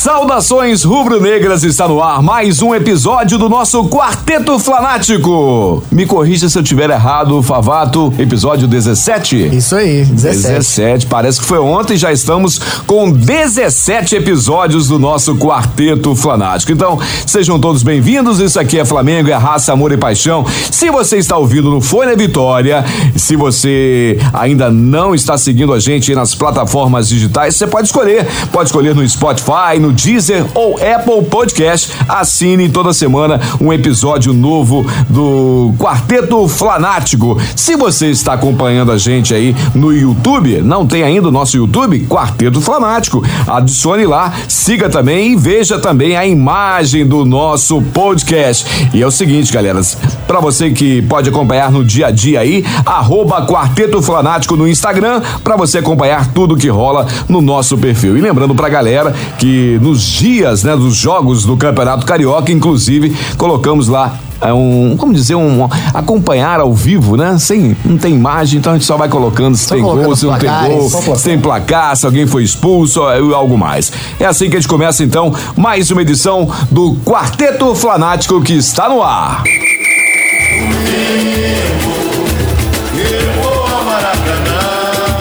Saudações rubro-negras, está no ar mais um episódio do nosso Quarteto Flanático. Me corrija se eu tiver errado, Favato, episódio 17? Isso aí, 17. 17, parece que foi ontem, já estamos com 17 episódios do nosso Quarteto Flanático. Então, sejam todos bem-vindos, isso aqui é Flamengo, é raça, amor e paixão. Se você está ouvindo no Folha Vitória, se você ainda não está seguindo a gente nas plataformas digitais, você pode escolher, pode escolher no Spotify, no Deezer ou Apple Podcast. Assine toda semana um episódio novo do Quarteto Flanático. Se você está acompanhando a gente aí no YouTube, não tem ainda o nosso YouTube? Quarteto Flanático. Adicione lá, siga também e veja também a imagem do nosso podcast. E é o seguinte, galera, para você que pode acompanhar no dia a dia aí, arroba Quarteto Flanático no Instagram, para você acompanhar tudo que rola no nosso perfil. E lembrando pra galera que nos dias, né, dos jogos do Campeonato Carioca, inclusive, colocamos lá é um, como dizer, um acompanhar ao vivo, né? Sem, não tem imagem, então a gente só vai colocando se só tem gol, se não tem gol, se tem placar, se alguém foi expulso, algo mais. É assim que a gente começa então mais uma edição do Quarteto Flanático que está no ar.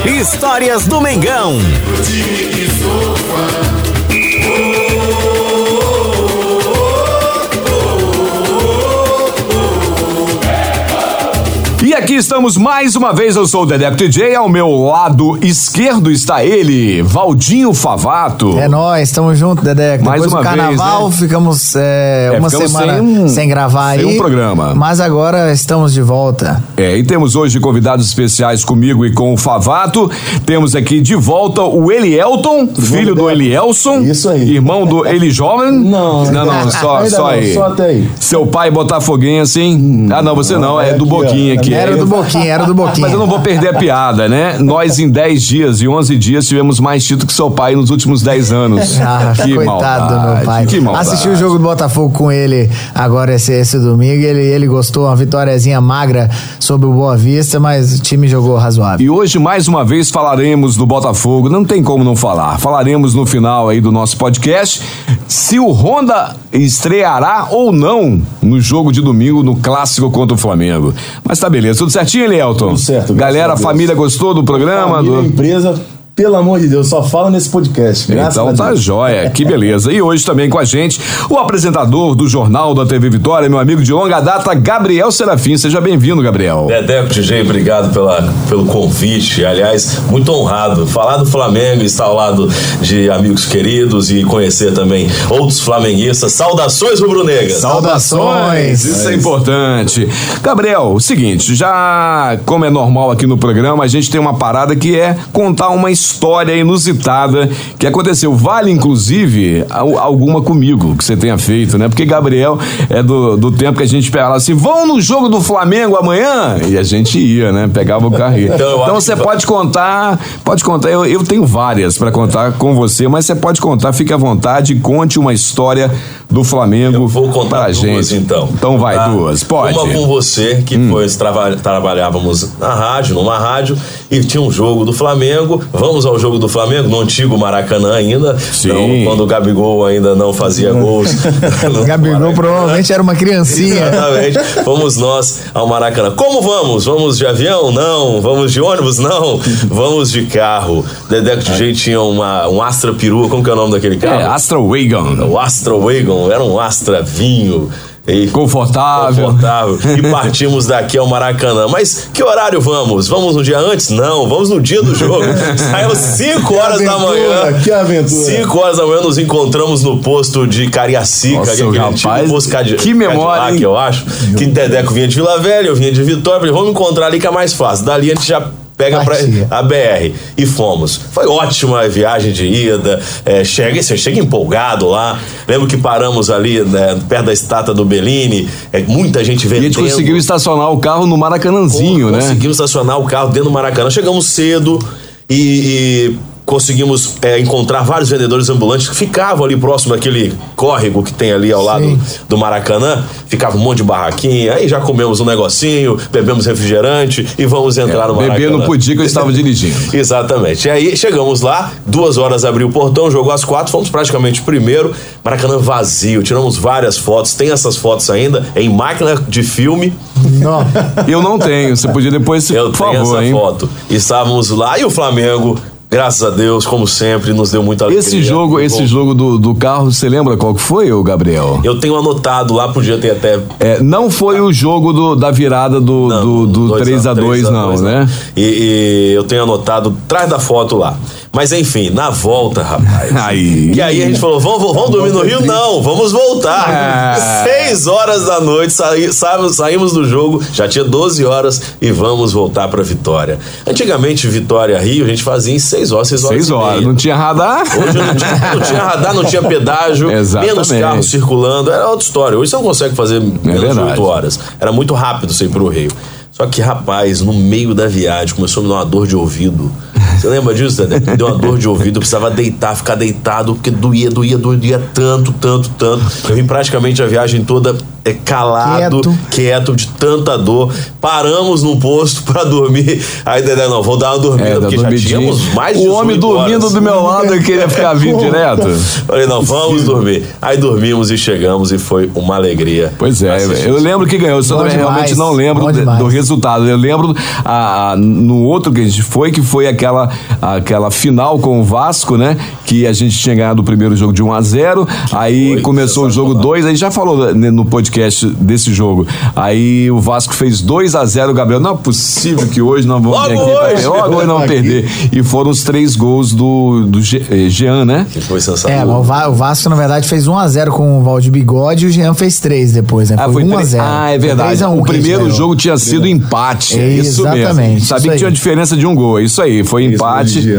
Histórias do Mengão. Aqui estamos mais uma vez. Eu sou o Dedeco TJ. Ao meu lado esquerdo está ele, Valdinho Favato. É nós, estamos juntos, Dedeco. Mais Depois uma do carnaval, vez, né? ficamos é, É, uma ficamos semana sem um- sem, gravar sem aí. um programa. Mas agora estamos de volta. É, e temos hoje convidados especiais comigo e com o Favato. Temos aqui de volta o Elielton, filho do Elielson. Isso aí. Irmão do Eli Jovem. Não, não, não só, só não, aí. só até aí. Seu pai botafoguense, assim. ah, não, você não, é, é do aqui, ó. Boquinha aqui. Era do Boquinha, era do Boquinha. Mas eu não vou perder a piada, né? Nós, em 10 dias e 11 dias, tivemos mais título que seu pai nos últimos 10 anos. Ah, que coitado do maldade, meu pai. Que maldade. Assisti o jogo do Botafogo com ele agora esse, esse domingo. Ele, ele gostou, uma vitóriazinha magra sobre o Boa Vista, mas o time jogou razoável. E hoje, mais uma vez, falaremos do Botafogo. Não tem como não falar. Falaremos no final aí do nosso podcast se o Honda estreará ou não no jogo de domingo, no clássico contra o Flamengo. Mas tá beleza. Tudo certinho, Elielton? Tudo certo, Galera, a família gostou do programa? Família, Do... empresa, pelo amor de Deus, só fala nesse podcast. Graças Então a tá jóia, que beleza. E hoje também com a gente, o apresentador do Jornal da TV Vitória, meu amigo de longa data, Gabriel Serafim. Seja bem-vindo, Gabriel. Dedeco TJ, obrigado pela, pelo convite. Aliás, muito honrado. Falar do Flamengo, estar ao lado de amigos queridos e conhecer também outros flamenguistas. Saudações rubro-negras. Saudações! Isso é importante. Gabriel, o seguinte, já como é normal aqui no programa, a gente tem uma parada que é contar uma história inusitada que aconteceu. Vale, inclusive, al- alguma comigo que você tenha feito, né? Porque Gabriel é do, do tempo que a gente pegava assim, vão no jogo do Flamengo amanhã? E a gente ia, né? Pegava o carro ia. Então, Então você pode contar, pode contar, eu, eu tenho várias pra contar com você, mas você pode contar, fique à vontade, conte uma história do Flamengo Eu vou contar pra duas, gente. então. Então vai, Tá? duas, pode. Uma com você, que Hum. foi, trava- trabalhávamos na rádio, numa rádio, e tinha um jogo do Flamengo. Vamos ao jogo do Flamengo, no antigo Maracanã ainda. Sim. Então, quando o Gabigol ainda não fazia gols. O Gabigol provavelmente era uma criancinha. Exatamente. Fomos nós ao Maracanã. Como vamos? Vamos de avião? Não. Vamos de ônibus? Não. Vamos de carro. Dedeco de jeito tinha uma, um Astra perua. Como que é o nome daquele carro? É, Astra Wagon. O Astra Wagon. Era um Astra vinho. E Confortável. confortável. E partimos daqui ao Maracanã. Mas que horário vamos? Vamos no dia antes? Não, vamos no dia do jogo. Saímos 5 horas da aventura, manhã. que aventura. 5 horas da manhã nos encontramos no posto de Cariacica, Nossa, aquele rapaz, tipo posto que memória, Cadillac, hein? eu acho. Que Dedeco vinha de Vila Velha, eu vinha de Vitória. Falei, vamos encontrar ali que é mais fácil. Dali a gente já pega pra, a BR e fomos. Foi ótima a viagem de ida. É, chega, você chega empolgado lá. Lembro que paramos ali né, perto da estátua do Bellini. É, muita gente E a vendendo. gente conseguiu estacionar o carro no Maracanãzinho, né? Conseguimos estacionar o carro dentro do Maracanã. Chegamos cedo e, e conseguimos é, encontrar vários vendedores ambulantes que ficavam ali próximo daquele córrego que tem ali ao lado Sim. do Maracanã. Ficava um monte de barraquinha. Aí já comemos um negocinho, bebemos refrigerante e vamos entrar no Maracanã. Beber não podia que eu estava dirigindo. Exatamente. E aí chegamos lá, duas horas abriu o portão, jogou às quatro, fomos praticamente primeiro. Maracanã vazio, tiramos várias fotos, tem essas fotos ainda em máquina de filme. Não. Eu não tenho. Você podia depois, Eu por tenho favor, essa hein? foto. Estávamos lá e o Flamengo, graças a Deus, como sempre, nos deu muita alegria. Esse jogo, esse Bom, jogo do, do carro, você lembra qual que foi, ô Gabriel? Eu tenho anotado lá, podia ter até. É, não foi o jogo do- da virada do, Não, do, do dois 3 a 2 3 a não, 2, né? E, e eu tenho anotado atrás da foto lá. Mas enfim, na volta, rapaz. Aí. E aí a gente falou: vamos, vamos dormir no Rio? Não, vamos voltar. Ah. Seis horas da noite, saí- saímos, saímos do jogo, já tinha 12 horas e vamos voltar pra Vitória. Antigamente, Vitória Rio, a gente fazia em seis horas, seis horas. Seis horas. Não tinha radar? Hoje não tinha, não tinha radar, não tinha pedágio, Exatamente. menos carros circulando, era outra história. Hoje você não consegue fazer menos de É verdade. 8 horas. Era muito rápido você ir pro Rio. Só que, rapaz, no meio da viagem começou a me dar uma dor de ouvido. Você lembra disso, Dedé? Me deu uma dor de ouvido, eu precisava deitar, ficar deitado, porque doía, doía, doía tanto, tanto, tanto. Eu vim praticamente a viagem toda é, calado, Quieto. quieto, de tanta dor. Paramos num posto pra dormir. Aí, Dedé, não, vou dar uma dormida, É, porque já tínhamos mais de O homem 18 dormindo horas. do meu lado, eu queria ficar vindo direto. Falei, não, vamos dormir. Aí dormimos e chegamos e foi uma alegria. Pois é, assistir. eu lembro que ganhou, só realmente não lembro demais. do resultado. Eu lembro a, a- no outro que a gente foi, que foi aquela, aquela final com o Vasco, né? Que a gente tinha ganhado o primeiro jogo de 1 a 0 aí foi começou o jogo sensacional. 2, aí já falou né, no podcast desse jogo. Aí o Vasco fez 2 a 0 Gabriel, não é possível que hoje não vamos Logo vir aqui, pra- hoje! logo hoje não perder. E foram os três gols do, do eh, Jean, né? Que foi É, sensacional. mas o Va- o Vasco, na verdade, fez 1x0 com o Valdir Bigode e o Jean fez 3 depois, né? Ah, Foi foi 1x0. três- Ah, é verdade. o primeiro jogo tinha sido empate. É isso mesmo. Exatamente, Sabia isso que tinha uma diferença de um gol. é Isso aí, foi Isso, empate.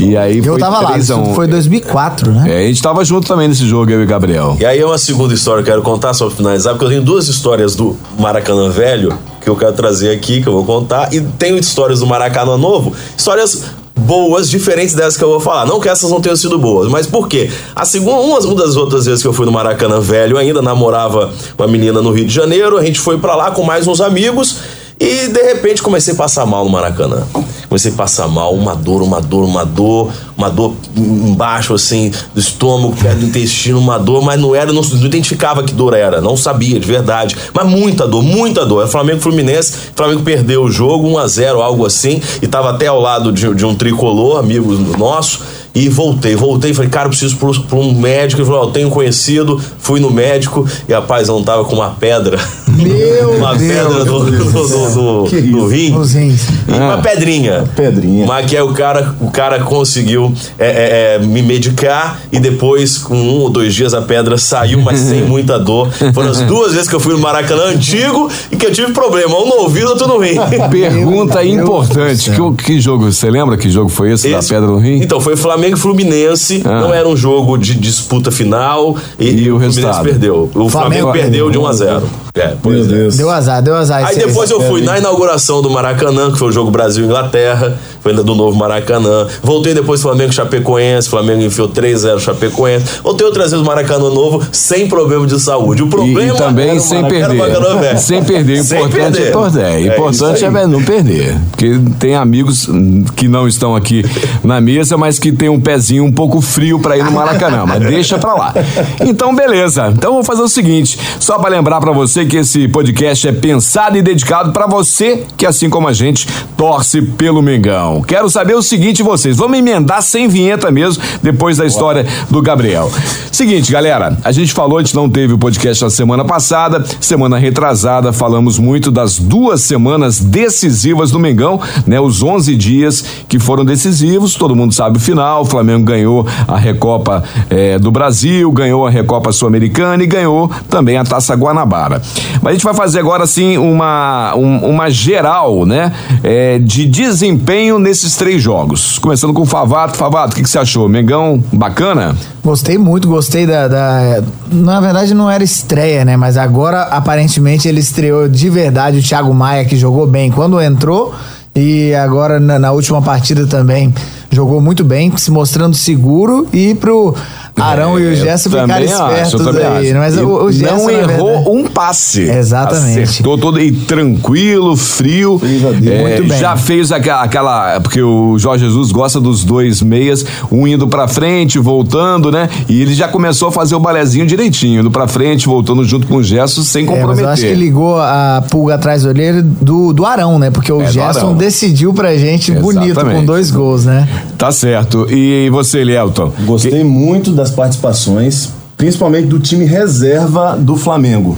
E aí Eu foi tava lá, 3 a isso 1. foi 2004, né? É, a gente tava junto também nesse jogo, eu e Gabriel. E aí é uma segunda história que eu quero contar, só pra finalizar, porque eu tenho duas histórias do Maracanã Velho que eu quero trazer aqui, que eu vou contar, e tenho histórias do Maracanã Novo, histórias boas, diferentes dessas que eu vou falar. Não que essas não tenham sido boas, mas por quê? A segunda, uma, das outras vezes que eu fui no Maracanã Velho, ainda namorava uma menina no Rio de Janeiro, a gente foi pra lá com mais uns amigos e de repente comecei a passar mal no Maracanã. Comecei a passar mal, uma dor, uma dor, uma dor, uma dor embaixo, assim, do estômago, perto do intestino, uma dor, mas não era, não, não identificava que dor era, não sabia de verdade. Mas muita dor, muita dor. É Flamengo e Fluminense, o Flamengo perdeu o jogo, 1 a 0 algo assim, e tava até ao lado de, de um tricolor, amigo nosso. E voltei, voltei, falei, cara, eu preciso pro um médico. Ele falou, ó, eu tenho conhecido, fui no médico e rapaz, eu não tava com uma pedra. Meu uma Deus. pedra no, no, no- Que no isso? rim. E uma pedrinha. pedrinha. Mas que é o cara, o cara conseguiu é, é, é, me medicar e depois, com um ou dois dias, a pedra saiu, mas sem muita dor. Foram as duas vezes que eu fui no Maracanã antigo e que eu tive problema, um no ouvido, outro no rim. Pergunta importante: que, que jogo, você lembra que jogo foi esse, da Esse- Pedra no Rim? Então, foi Flamengo e Fluminense. Ah. Não era um jogo de disputa final. E, E o Fluminense resultado? perdeu. O Flamengo, Flamengo perdeu de 1 a perdeu. 0 É, Meu é. Deus. Deu azar, deu azar. Aí depois eu fui na inauguração do Maracanã, que foi o jogo Brasil-Inglaterra, foi ainda do novo Maracanã. Voltei depois Flamengo e Chapecoense, Flamengo enfiou 3-0 Chapecoense. Voltei outras vezes Maracanã novo, sem problema de saúde. O E, problema e também era o sem perder. velho. Sem perder. O Sem importante perder. é torcer. É O isso importante é, não perder. Porque tem amigos hum, que não estão aqui na mesa, mas que tem um pezinho um pouco frio pra ir no Maracanã. Mas deixa pra lá. Então, beleza. Então, vou fazer o seguinte: só pra lembrar pra você que esse podcast é pensado e dedicado pra você que, assim como a gente, torce pelo Mengão. Mengão. Quero saber o seguinte, vocês. Vamos emendar sem vinheta mesmo, depois da história do Gabriel. Seguinte, galera, a gente falou, a gente não teve o podcast na semana passada, semana retrasada, falamos muito das duas semanas decisivas do Mengão, né? Os 11 dias que foram decisivos, todo mundo sabe o final, o Flamengo ganhou a Recopa eh, do Brasil, ganhou a Recopa Sul-Americana e ganhou também a Taça Guanabara. Mas a gente vai fazer agora, assim, uma, um- uma geral, né? eh, de desempenho nesses três jogos. Começando com o Favato. Favato, o que, que você achou? Mengão bacana? Gostei muito, gostei da, da- Na verdade, não era estreia, né? Mas agora, aparentemente, ele estreou de verdade o Thiago Maia, que jogou bem quando entrou. E agora, na, na última partida também, jogou muito bem, se mostrando seguro. E pro Arão e o Gerson É, acho, espertos também aí. acho. Mas o, o Gerson, não errou verdade- um passe. Exatamente. Acertou todo e tranquilo, frio. É, Muito bem. Já fez aquela, aquela- Porque o Jorge Jesus gosta dos dois meias, um indo pra frente, voltando, né? E ele já começou a fazer o balezinho direitinho, indo pra frente, voltando junto com o Gerson, sem É, mas comprometer. eu acho que ligou a pulga atrás do olheiro do, do Arão, né? Porque o É, Gerson decidiu pra gente bonito, Exatamente. com dois gols, né? Tá certo. E você, Lielton? Gostei muito das participações, principalmente do time reserva do Flamengo.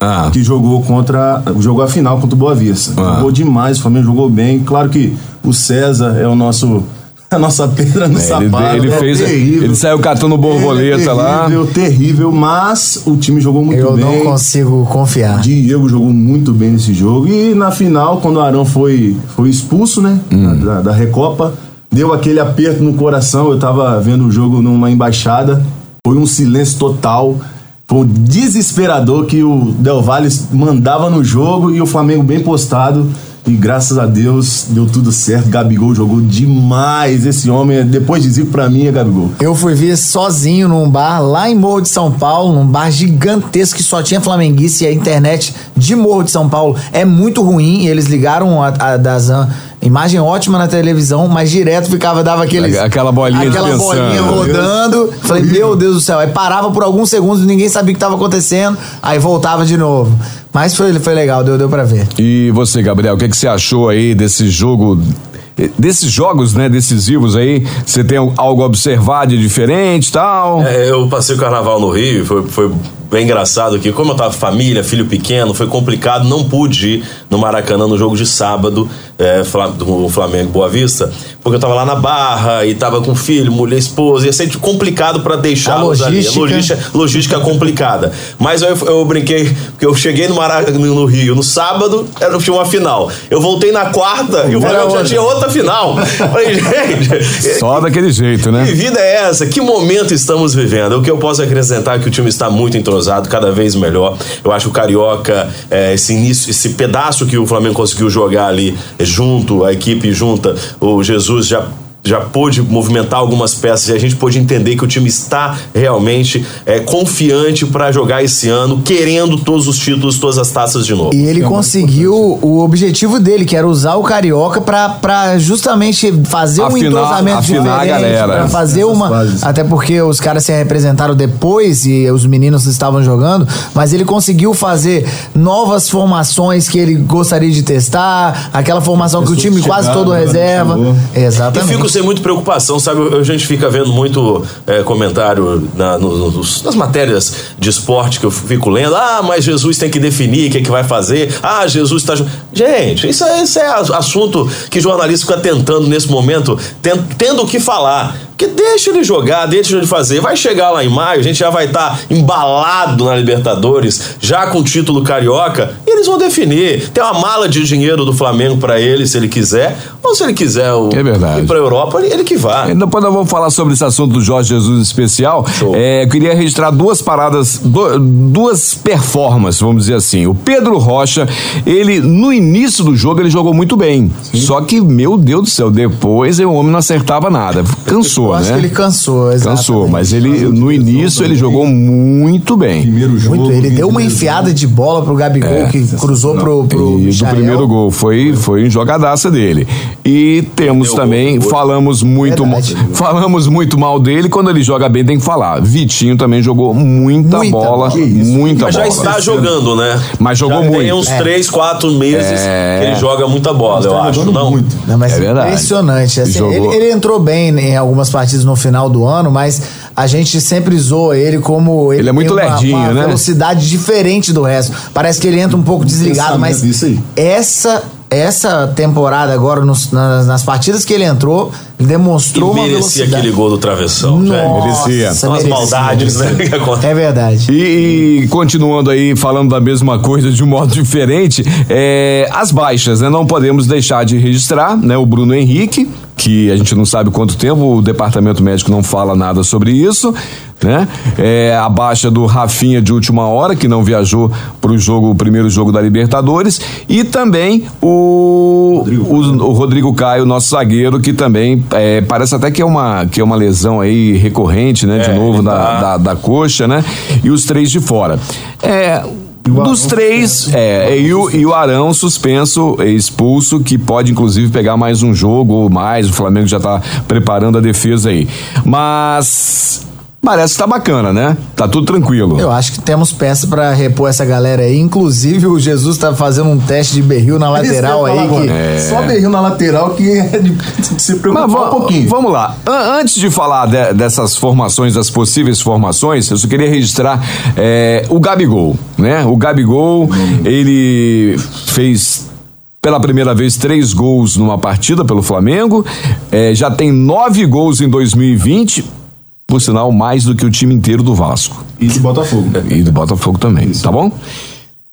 Ah. Que jogou contra. Jogou a final contra o Boa Vista. Ah. Jogou demais, o Flamengo jogou bem. Claro que o César é o nosso. A nossa pedra no É, ele, sapato. ele é fez. terrível. Ele saiu catando borboleta Ele é lá. terrível, terrível, mas o time jogou muito Eu bem. não consigo confiar. Diego jogou muito bem nesse jogo. E na final, quando o Arão foi, foi expulso, né? Da, da Recopa, deu aquele aperto no coração. Eu tava vendo o jogo numa embaixada. Foi um silêncio total. Foi um desesperador que o Del Valle mandava no jogo e o Flamengo bem postado. E graças a Deus deu tudo certo. Gabigol jogou demais. Esse homem, depois de Zico, pra mim é Gabigol. Eu fui ver sozinho num bar lá em Morro de São Paulo, num bar gigantesco que só tinha flamenguista e a internet de Morro de São Paulo é muito ruim. Eles ligaram a, a da Zan, imagem ótima na televisão, mas direto ficava, dava aqueles. Aquela bolinha de Aquela pensando. bolinha rodando. Falei, meu Deus do céu. Aí parava por alguns segundos, ninguém sabia o que estava acontecendo, aí voltava de novo. Mas foi, foi legal, deu, deu pra ver. E você, Gabriel, o que, que você achou aí desse jogo? Desses jogos, né, decisivos aí, você tem algo a observar de diferente e tal? É, eu passei o carnaval no Rio, foi, foi bem engraçado aqui. Como eu tava família, filho pequeno, foi complicado, não pude ir no Maracanã no jogo de sábado, é, do Flamengo Boa Vista, porque eu tava lá na Barra e tava com filho, mulher, esposa, ia ser complicado para deixá-los A ali. A logística. logística, logística complicada. Mas eu, eu brinquei, porque eu cheguei no Maracanã no Rio no sábado, era tinha uma final. Eu voltei na quarta e o Flamengo já tinha outra final. Falei, gente, Só daquele jeito, né? que vida é essa? Que momento estamos vivendo? O que eu posso acrescentar é que o time está muito entrosado, cada vez melhor. Eu acho que o Carioca, é, esse início, esse pedaço que o Flamengo conseguiu jogar ali junto, a equipe junta, o Jesus já. Já pôde movimentar algumas peças e a gente pôde entender que o time está realmente é, confiante para jogar esse ano, querendo todos os títulos, todas as taças de novo. E ele conseguiu o objetivo dele, que era usar o Carioca pra, pra justamente fazer um Afinar- entrosamento afinar a diferente, galera. pra fazer uma... fases. Até porque os caras se representaram depois e os meninos estavam jogando, mas ele conseguiu fazer novas formações que ele gostaria de testar, aquela formação que o time quase todo né, reserva. E Exatamente. Sem muita preocupação, sabe? A gente fica vendo muito é, comentário na- no- nos- nas matérias de esporte que eu fico lendo. Ah, mas Jesus tem que definir o que, é que vai fazer. Ah, Jesus está. ju-" Gente, isso é, isso é assunto que jornalista fica tentando nesse momento, ten- tendo o que falar. Porque deixa ele jogar, deixa ele fazer. Vai chegar lá em maio, a gente já vai estar embalado na Libertadores, já com o título carioca, e eles vão definir. Tem uma mala de dinheiro do Flamengo para ele, se ele quiser, ou se ele quiser o, É verdade. ir pra Europa, ele, ele que vá. E Depois nós vamos falar sobre esse assunto do Jorge Jesus especial. É, eu queria registrar duas paradas, du- duas performances, vamos dizer assim. O Pedro Rocha, ele no início do jogo ele jogou muito bem. Só que, meu Deus do céu, depois o homem não acertava nada. Cansou. Eu acho né? que ele cansou, exatamente. Cansou, mas ele no início ele jogou muito bem. Primeiro jogo. Muito, ele deu uma enfiada jogo. de bola pro Gabigol, que cruzou pro, pro E do primeiro gol foi foi em jogadaça dele. E temos Deu também gol, falamos muito Verdade. falamos muito mal dele quando ele joga bem tem que falar. Vitinho também jogou muita, Muita bola, muita Mas já bola. está jogando, né? Mas jogou já muito. Tem uns É. 3, 4 meses É. que ele joga muita bola, eu Tá acho, não? muito. Não, mas É verdade. impressionante. assim, Jogou. ele, ele entrou bem em algumas partidas no final do ano, mas a gente sempre zoa ele como. Ele é muito uma, lerdinho, uma né? velocidade diferente do resto. Parece que ele entra um pouco desligado, mas essa. Essa temporada agora, nos- nas, nas partidas que ele entrou, ele E demonstrou uma merecia velocidade. aquele gol do travessão, velho. Nossa, Merecia. São as merecia, maldades, né, merecia. que acontecem. É verdade. E, e continuando aí, falando da mesma coisa de um modo diferente, é, as baixas, né? Não podemos deixar de registrar, né? O Bruno Henrique, que a gente não sabe quanto tempo, o departamento médico não fala nada sobre isso, né? É, a baixa do Rafinha de última hora, que não viajou para o jogo, o primeiro jogo da Libertadores, e também o Rodrigo, o, o Rodrigo Caio, nosso zagueiro, que também é, parece até que é uma, que é uma lesão aí recorrente, né? De É, novo, da, tá- da, da coxa, né? E os três de fora. É. Dos três, é, e o, e o Arão suspenso, é, expulso, que pode inclusive pegar mais um jogo ou mais. O Flamengo já tá preparando a defesa aí. Mas parece que tá bacana, né? Tá tudo tranquilo. Eu acho que temos peça pra repor essa galera aí. Inclusive, o Jesus tá fazendo um teste de berril na lateral aí. Que... É. Só berril na lateral que é de, de se preocupar Mas um pouquinho. Vamos lá. An- antes de falar de- dessas formações, das possíveis formações, eu só queria registrar é, o Gabigol, né? O Gabigol, ele fez pela primeira vez três gols numa partida pelo Flamengo, é, já tem nove gols em 2020, por sinal mais do que o time inteiro do Vasco. E do Botafogo. E do Botafogo também, tá bom?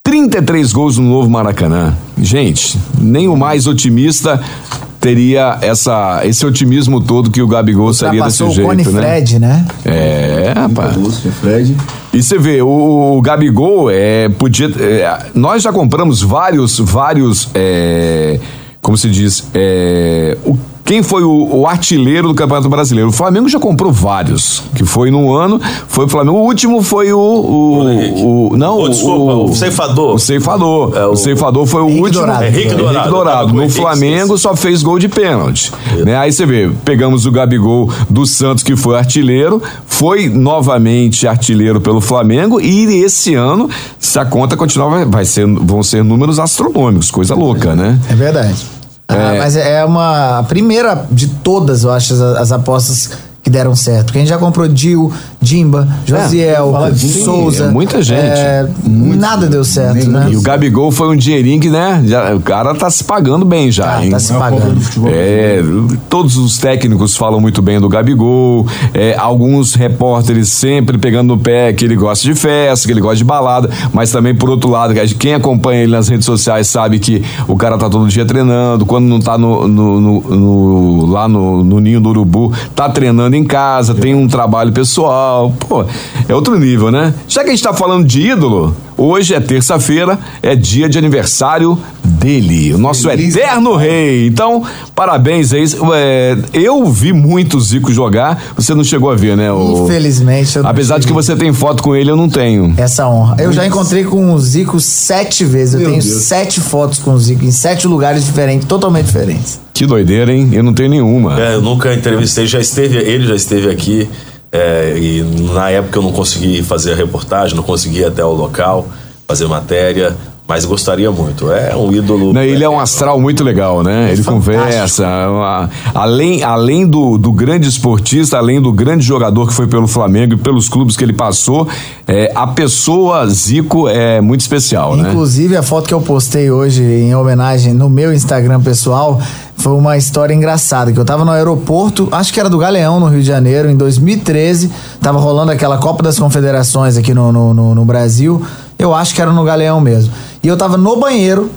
33 gols no novo Maracanã. Gente, nem o mais otimista teria essa, esse otimismo todo que o Gabigol seria desse o jeito, Cone né? Fred, né? É, rapaz. Fred. E você vê, o, o Gabigol é, podia. é, nós já compramos vários, vários. é, como se diz? É, o- quem foi o, o artilheiro do Campeonato Brasileiro? O Flamengo já comprou vários. Que foi no ano, foi o Flamengo. O último foi o. o, Henrique. o- não, Oh, desculpa, o ceifador. O ceifador. É, o, o- ceifador foi o Henrique último. Dourado. Henrique Dourado, tava Dourado. o No Henrique, Flamengo só fez gol de pênalti. Né? Aí você vê, pegamos o Gabigol do Santos, que foi artilheiro, foi novamente artilheiro pelo Flamengo, e esse ano, se a conta continuar, vai, vai ser, vão ser números astronômicos, coisa louca, né? É verdade. Ah, mas é uma a primeira de todas, eu acho, as, as apostas que deram certo. Gente já comprou Dil, Dimba, Josiel, fala de- Souza. é muita gente. é, nada deu certo, né? E o Gabigol foi um dinheirinho que, né? já- o cara tá se pagando bem já, Ah, hein? tá se É pagando. É, todos os técnicos falam muito bem do Gabigol, é, alguns repórteres sempre pegando no pé que ele gosta de festa, que ele gosta de balada, mas também por outro lado, quem acompanha ele nas redes sociais sabe que o cara tá todo dia treinando, quando não tá no, no- no- no- lá no, no ninho do urubu, tá treinando em casa, tem um trabalho pessoal, pô, é outro nível, né? Já que a gente tá falando de ídolo, hoje é terça-feira, é dia de aniversário dele, o nosso Feliz eterno rei. Então, parabéns aí. É, eu vi muito o Zico jogar, você não chegou a ver, né? o- Infelizmente, eu não Apesar de que você tem foto com ele, eu não tenho. Essa honra. Eu já encontrei com o Zico sete vezes. Eu Meu tenho Deus. sete fotos com o Zico em sete lugares diferentes, totalmente diferentes. Que doideira, hein? Eu não tenho nenhuma. É, eu nunca entrevistei, já esteve, ele já esteve aqui. É, e na época eu não consegui fazer a reportagem, não consegui ir até o local, fazer matéria, mas gostaria muito. É um ídolo. Né, Ele é um astral muito legal, né? Ele fantástico. conversa. Além, além do, do grande esportista, além do grande jogador que foi pelo Flamengo e pelos clubes que ele passou, é, a pessoa Zico é muito especial, né? Inclusive, a foto que eu postei hoje em homenagem no meu Instagram pessoal foi uma história engraçada. Que eu tava no aeroporto, acho que era do Galeão, no Rio de Janeiro, em 2013. Tava rolando aquela Copa das Confederações aqui no, no, no- no Brasil. Eu acho que era no Galeão mesmo. E eu tava no banheiro.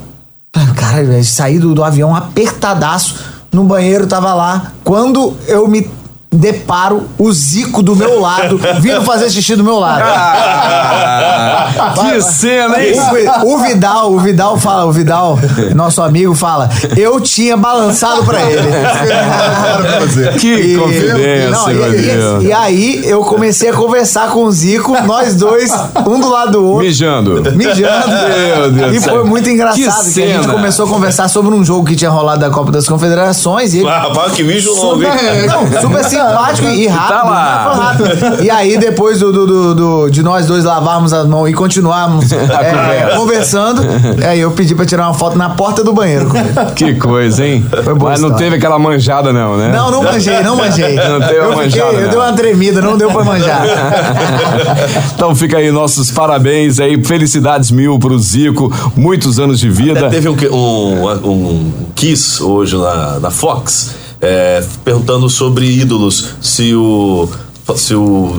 Cara, saí do, do avião apertadaço. No banheiro, tava lá. Quando eu me deparo o Zico do meu lado, vindo fazer xixi do meu lado. Ah, que cena, hein? O, o Vidal, o Vidal fala, o Vidal, nosso amigo, fala, eu tinha balançado pra ele. Que confidência, não, e, e, e aí eu comecei a conversar com o Zico, nós dois, um do lado do outro. Mijando. Mijando. Meu Deus e foi muito engraçado, Que que, a gente começou a conversar sobre um jogo que tinha rolado da Copa das Confederações e ele Ah, rapaz, que mijo longo, hein? não, super simpático e rápido. Tá lá. né? Foi rápido. E aí, depois do, do- do- do- de nós dois lavarmos as mãos e continuarmos é, conversa. conversando, aí eu pedi pra tirar uma foto na porta do banheiro. Que coisa, hein? boa Mas não história. teve aquela manjada, não, né? Não, não manjei, não manjei. Não teve eu uma fiquei- manjada, Eu dei uma tremida, não deu pra manjar. então fica aí nossos parabéns aí, felicidades mil pro Zico, muitos anos de vida. Teve um, um, um Kiss hoje na, na Fox, é, perguntando sobre ídolos, se o. Se o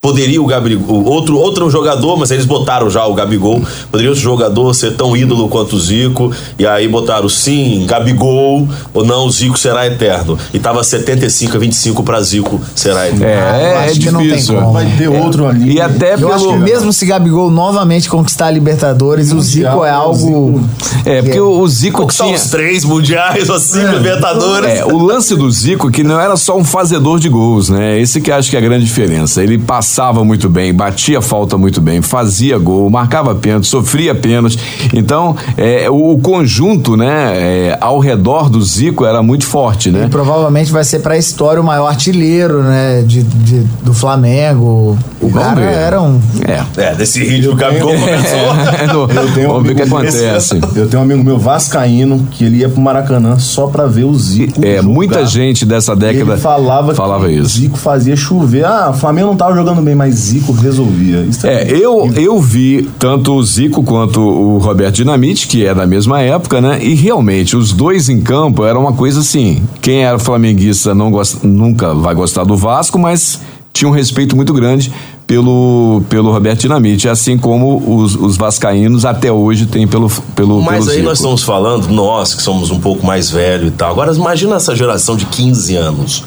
Poderia o Gabigol, outro, outro jogador, mas eles botaram já o Gabigol. Poderia outro jogador ser tão ídolo quanto o Zico. E aí botaram sim, Gabigol, ou não, o Zico será eterno. E tava 75 a 25 pra Zico será eterno. É, é acho que não tem difícil. como. Vai ter outro ali. E até Eu acho que pelo. mesmo se Gabigol novamente conquistar a Libertadores, o Zico é algo. É, porque o o Zico Conquistar tinha. os três mundiais, os cinco Libertadores. É, o lance do Zico que não era só um fazedor de gols, né? Esse que acho que é a grande diferença. Ele passava muito bem, batia falta muito bem, fazia gol, marcava pênalti, sofria pênalti. Então, é, o, o conjunto, né, é, ao redor do Zico era muito forte, né? E provavelmente vai ser pra história o maior artilheiro, né? De, de- do Flamengo. O Vamos cara ver. era um. É. É, desse ritmo, o Gabigol começou. Eu tenho um Vamos ver o que amigo meu- acontece. Eu tenho um amigo meu vascaíno que ele ia pro Maracanã só pra ver o Zico. É, jogar. muita gente dessa década ele falava, falava que o isso. Zico fazia chover. Ah, o Flamengo não tava jogando bem, mas Zico resolvia. Isso É, eu, eu vi tanto o Zico quanto o Roberto Dinamite, que é da mesma época, né? E realmente, os dois em campo era uma coisa assim. Quem era flamenguista não gosta, nunca vai gostar do Vasco, mas tinha um respeito muito grande pelo, pelo Roberto Dinamite, assim como os, os vascaínos até hoje têm pelo, pelo, Mas pelo aí Zico. nós estamos falando, nós que somos um pouco mais velhos e tal. Agora imagina essa geração de 15 anos.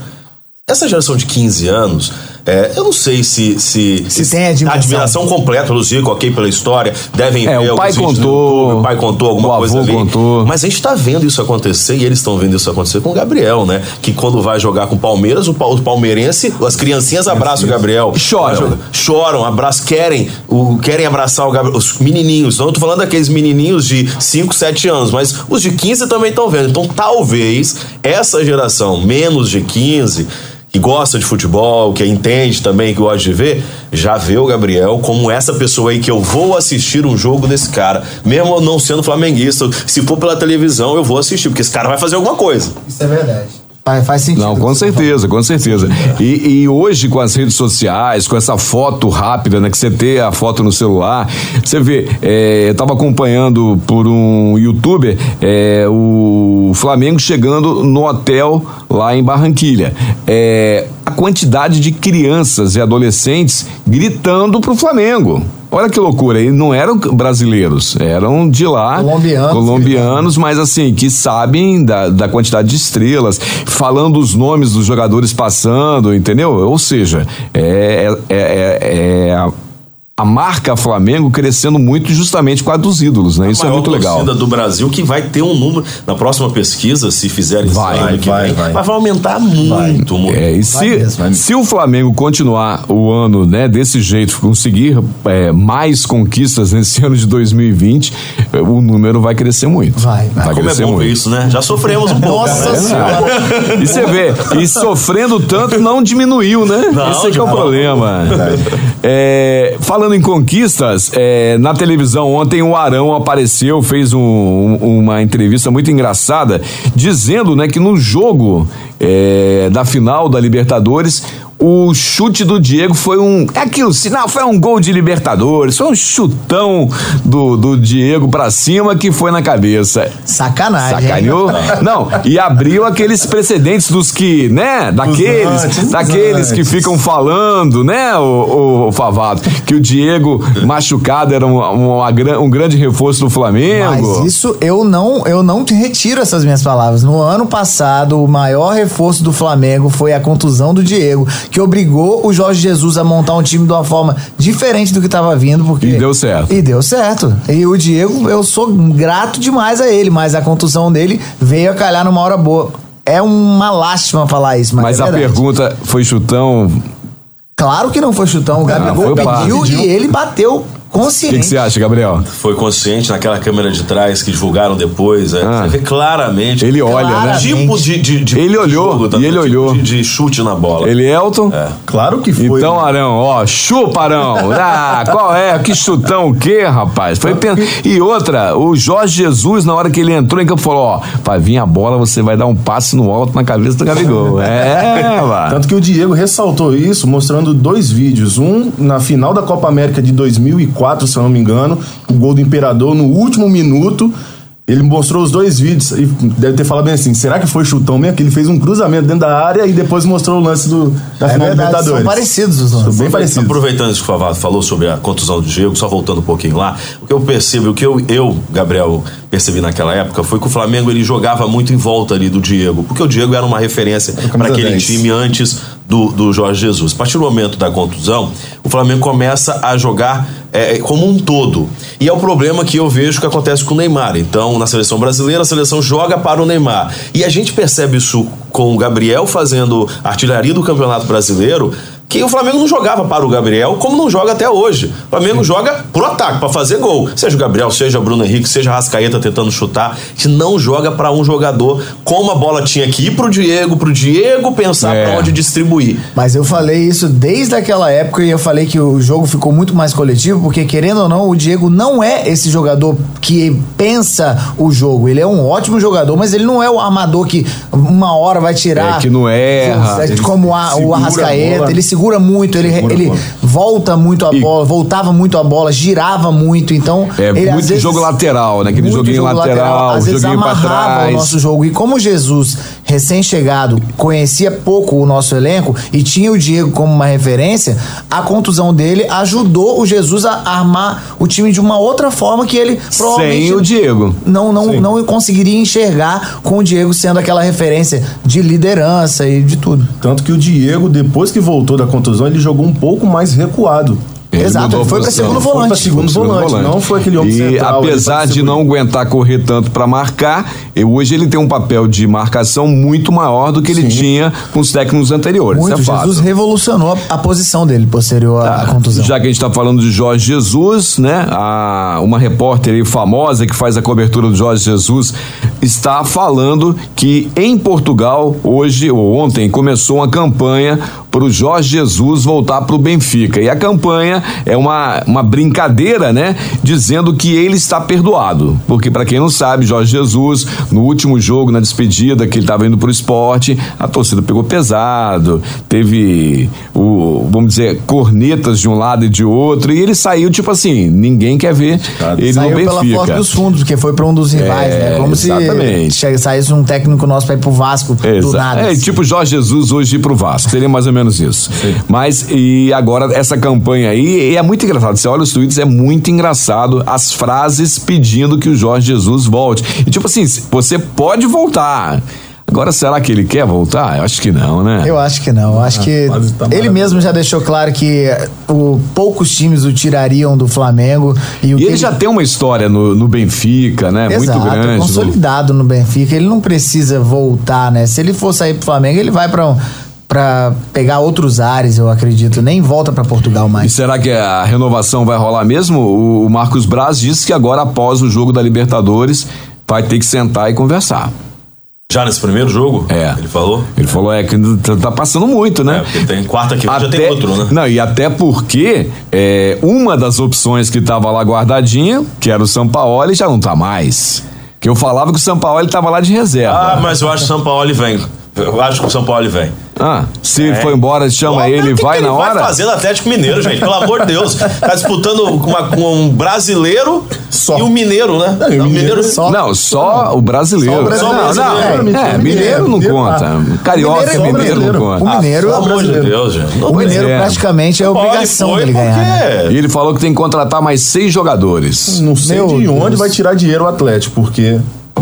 Essa geração de 15 anos, é, eu não sei se. Se, Se tem a dimensão. admiração completa do Zico, ok, pela história. Devem É, ver o pai contou, YouTube, o pai contou alguma o coisa ali. contou. Mas a gente tá vendo isso acontecer e eles estão vendo isso acontecer com o Gabriel, né? Que quando vai jogar com o Palmeiras, o, pa- o palmeirense, as criancinhas abraçam o Gabriel. Choram. Choram, abraçam, querem, o, querem abraçar o Gabriel, os menininhos. Não eu tô falando daqueles menininhos de 5, 7 anos, mas os de 15 também estão vendo. Então, talvez essa geração menos de 15 que gosta de futebol, que entende também, que gosta de ver, já vê o Gabriel como essa pessoa aí que eu vou assistir um jogo desse cara, mesmo não sendo flamenguista, se for pela televisão eu vou assistir, porque esse cara vai fazer alguma coisa. Isso é verdade. Faz, sentido. Não, com certeza, com certeza. E, e hoje, com as redes sociais, com essa foto rápida, né? Que você tem a foto no celular, você vê, é, eu tava acompanhando por um youtuber é, o Flamengo chegando no hotel lá em Barranquilha. É, a quantidade de crianças e adolescentes gritando pro Flamengo. Olha que loucura, e não eram brasileiros, eram de lá, Colombianos. colombianos, mas assim, que sabem da, da quantidade de estrelas, falando os nomes dos jogadores passando, entendeu? Ou seja, é, é, é, é a, a marca Flamengo crescendo muito justamente por causa dos ídolos, né? Isso é muito legal. torcida do Brasil que vai ter um número na próxima pesquisa, se fizerem isso Vai, vai, vem, vai. mas vai aumentar muito, muito. É, e Vai se, mesmo, vai se o Flamengo continuar o ano né, desse jeito, conseguir é, mais conquistas nesse ano de 2020, é, o número vai crescer muito. Vai, vai. Como é crescer bom ver muito. isso, né? Já sofremos um pouco. Nossa né? senhora. E você vê, e sofrendo tanto não diminuiu, né? Não, Esse é que é o problema. É, falando em conquistas, é, na televisão ontem o Arão apareceu, fez um- um- uma entrevista muito engraçada, dizendo né, que no jogo é, da final da Libertadores, o chute do Diego foi um. É aquilo, sinal, foi um gol de Libertadores, foi um chutão do, do Diego pra cima que foi na cabeça. Sacanagem. Sacaneou? Não, e abriu aqueles precedentes dos que, né? Daqueles, antes, daqueles que ficam falando, né, o, o Favato, que o Diego machucado era um, gran- um grande reforço do Flamengo. Mas isso eu não, eu não te retiro essas minhas palavras. No ano passado, o maior reforço do Flamengo foi a contusão do Diego, que obrigou o Jorge Jesus a montar um time de uma forma diferente do que estava vindo, porque E deu certo. E deu certo. E o Diego, eu sou grato demais a ele, mas a contusão dele veio a calhar numa hora boa. É uma lástima falar isso, mas, Mas é a verdade. pergunta foi chutão. Claro que não foi chutão. O Gabigol pediu passe. e ele bateu que, consciente. que você acha, Gabriel? Foi consciente naquela câmera de trás que divulgaram depois. é. Ah. Você vê claramente. Ele olha, né? Claramente. Tipo de, de, de Ele olhou, jogo, tá? e ele Tipo olhou. De, de chute na bola. Ele Elton? Claro que foi. Então, Arão, ó, chupa, Arão. Ah, qual é? Que chutão o quê, rapaz? Foi pen- E outra, o Jorge Jesus, na hora que ele entrou em campo, falou: ó, vai vir a bola, você vai dar um passe no alto na cabeça do Gabigol. É, vá. Tanto que o Diego ressaltou isso mostrando dois vídeos. Um na final da Copa América de 2004, se eu não me engano, o gol do Imperador no último minuto. Ele mostrou os dois vídeos e deve ter falado bem assim: será que foi chutão mesmo? Que ele fez um cruzamento dentro da área e depois mostrou o lance do, da É final da verdade, são Libertadores. parecidos os lances. São bem parecidos. Aproveitando isso que o Favato falou sobre a contusão do Diego, só voltando um pouquinho lá, o que eu percebo, o que eu, eu, Gabriel, percebi naquela época foi que o Flamengo ele jogava muito em volta ali do Diego, porque o Diego era uma referência para aquele 10. time antes do, do Jorge Jesus. A partir do momento da contusão, o Flamengo começa a jogar é, como um todo. E é o problema que eu vejo que acontece com o Neymar. Então, na seleção brasileira, a seleção joga para o Neymar. E a gente percebe isso com o Gabriel fazendo artilharia do Campeonato Brasileiro. Que o Flamengo não jogava para o Gabriel, como não joga até hoje. O Flamengo joga pro ataque, para fazer gol. Seja o Gabriel, seja o Bruno Henrique, seja a Rascaeta tentando chutar. A gente não joga para um jogador como a bola tinha que ir pro Diego, pro Diego pensar É. para onde distribuir. Mas eu falei isso desde aquela época e eu falei que o jogo ficou muito mais coletivo, porque querendo ou não, o Diego não é esse jogador que pensa o jogo. Ele é um ótimo jogador, mas ele não é o armador que uma hora vai tirar. É, que não erra. É como a- o Arrascaeta. Ele segura muito, ele, Segura ele volta muito a E- bola, voltava muito a bola, girava muito. Então, É ele, às muito vezes- jogo lateral, né? Aquele joguinho jogo lateral, às vezes joguinho pra amarrava trás. o nosso jogo. E como Jesus, recém-chegado, conhecia pouco o nosso elenco e tinha o Diego como uma referência, a contusão dele ajudou o Jesus a armar o time de uma outra forma que ele provavelmente Sem o Diego. não, não, Sim. não conseguiria enxergar com o Diego sendo aquela referência de liderança e de tudo. Tanto que o Diego, depois que voltou da contusão, ele jogou um pouco mais recuado. Ele Exato, mudou ele foi posição. segundo Foi pra volante. segundo volante, não foi aquele homem E central, apesar foi de segundo. não aguentar correr tanto pra marcar, hoje ele tem um papel de marcação muito maior do que ele Sim. tinha com os técnicos anteriores. Muito, isso é. Jesus revolucionou a, a posição dele posterior à- à contusão. Já que a gente está falando de Jorge Jesus, né? A, uma repórter aí famosa que faz a cobertura do Jorge Jesus está falando que em Portugal, hoje ou ontem, começou uma campanha para o Jorge Jesus voltar para o Benfica. E a campanha é uma, uma brincadeira, né? Dizendo que ele está perdoado. Porque, para quem não sabe, Jorge Jesus, no último jogo, na despedida, que ele estava indo para o esporte, a torcida pegou pesado, teve, o, vamos dizer, cornetas de um lado e de outro, e ele saiu, tipo assim, ninguém quer ver ele Saiu no pela porta Benfica. dos fundos, porque foi pra um dos rivais, É, né? Como exatamente. se saísse um técnico nosso pra ir pro Vasco do Exa- nada. É, assim. tipo Jorge Jesus hoje ir pro Vasco. Seria mais ou menos isso. Mas, e agora, essa campanha aí, e é muito engraçado. Você olha os tweets, é muito engraçado as frases pedindo que o Jorge Jesus volte. E tipo assim, você pode voltar. Agora, será que ele quer voltar? Eu acho que não, né? Eu acho que não. Eu acho que quase tá ele mesmo já deixou claro que o, poucos times o tirariam do Flamengo. E, o E que ele já tem uma história no, no Benfica, né? Exato, muito é grande. consolidado no Benfica. Ele não precisa voltar, né? Se ele for sair pro Flamengo, ele vai pra, um- pra pegar outros ares, eu acredito. Nem volta pra Portugal E mais. será que a renovação vai rolar mesmo? O, Marcos Braz disse que agora, após o jogo da Libertadores, vai ter que sentar e conversar. Já nesse primeiro jogo? É. Ele falou? Ele falou, é que tá- tá passando muito, É, né? porque tem quarta que vem, já tem outro, né? Não, e até porque é, uma das opções que tava lá guardadinha, que era o Sampaoli, já não tá mais. Que eu falava que o Sampaoli tava lá de reserva. Ah, mas eu acho que o São Paulo vem. Eu acho que o São Paulo vem. Ah, se É. for embora, chama Óbvio, ele o e que vai que na ele hora? vai fazer no Atlético Mineiro, gente? Pelo amor de Deus. Tá disputando com, uma- com um brasileiro Só. e o mineiro, né? Não, e o Não, mineiro só. Não, só o brasileiro. Só o brasileiro. Não, não, Só o brasileiro. é, mineiro não conta. ah. Carioca, Mineiro é mineiro, não O conta. Mineiro, Pelo amor de brasileiro. Deus, gente. o Mineiro é. praticamente é Paulo obrigação dele ganhar. né? E ele falou que tem que contratar mais seis jogadores. Não sei Meu de onde Deus. vai tirar dinheiro o Atlético, porque.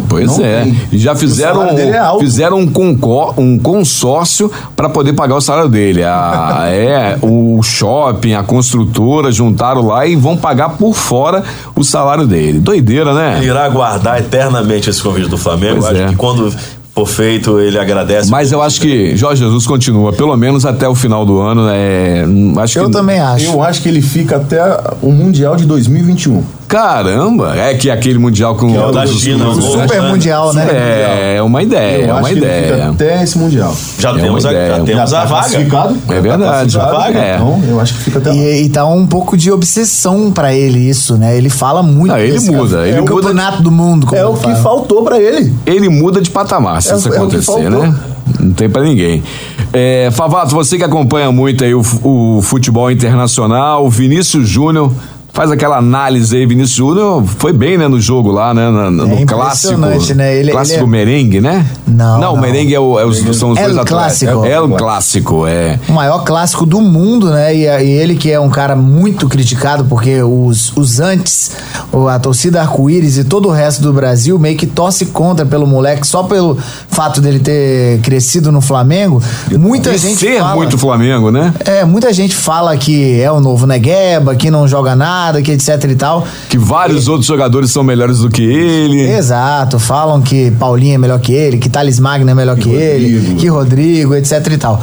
Pois não é. tem. E já fizeram, é alto. fizeram um, concor, um consórcio para poder pagar o salário dele. A, é, o shopping, a construtora juntaram lá e vão pagar por fora o salário dele. Doideira, Ele né? irá guardar eternamente esse convite do Flamengo. Pois acho é. que quando for feito, ele agradece. Mas eu acho que Jorge Jesus continua, pelo menos até o final do ano. É, acho Eu que, também acho. Eu acho que ele fica até o Mundial de 2021. Caramba, é que aquele Mundial com é o da China, o né? Super Mundial, né? É, é uma ideia, eu é uma acho que ele fica ideia. até esse Mundial. Já É temos, a, já temos Já a tá vaga. classificado? É verdade, Tá classificado, é. Então, eu acho que fica até. E, e tá um pouco de obsessão pra ele isso, né? Ele fala muito. Não, ele muda, ele é o muda- campeonato do mundo. como É o que faltou pra ele. ele muda de patamar se É- isso é o que acontecer, né? Não tem pra ninguém. É, Favato, você que acompanha muito aí o, o futebol internacional, Vinícius Júnior. Faz aquela análise aí, Vinícius Júnior foi bem, né, no jogo lá, né, na- no É clássico. impressionante, né? Ele- clássico ele é- merengue, né? Não, Não, o não. merengue é, o, é os, são os É dois o atletas. clássico. É o clássico, é. O maior clássico do mundo, né? E, e ele que é um cara muito criticado, porque os, os antes, o- a torcida arco-íris e todo o resto do Brasil meio que torce contra pelo moleque, só pelo fato dele ter crescido no Flamengo. Muita De gente ser fala, muito Flamengo, né? É, muita gente fala que é o novo Negueba, que não joga nada, que etc e tal. Que vários outros jogadores são melhores do que ele. Exato, falam que Paulinho é melhor que ele, que Thales Magno é melhor que, ele, Rodrigo. que Rodrigo, etc e tal.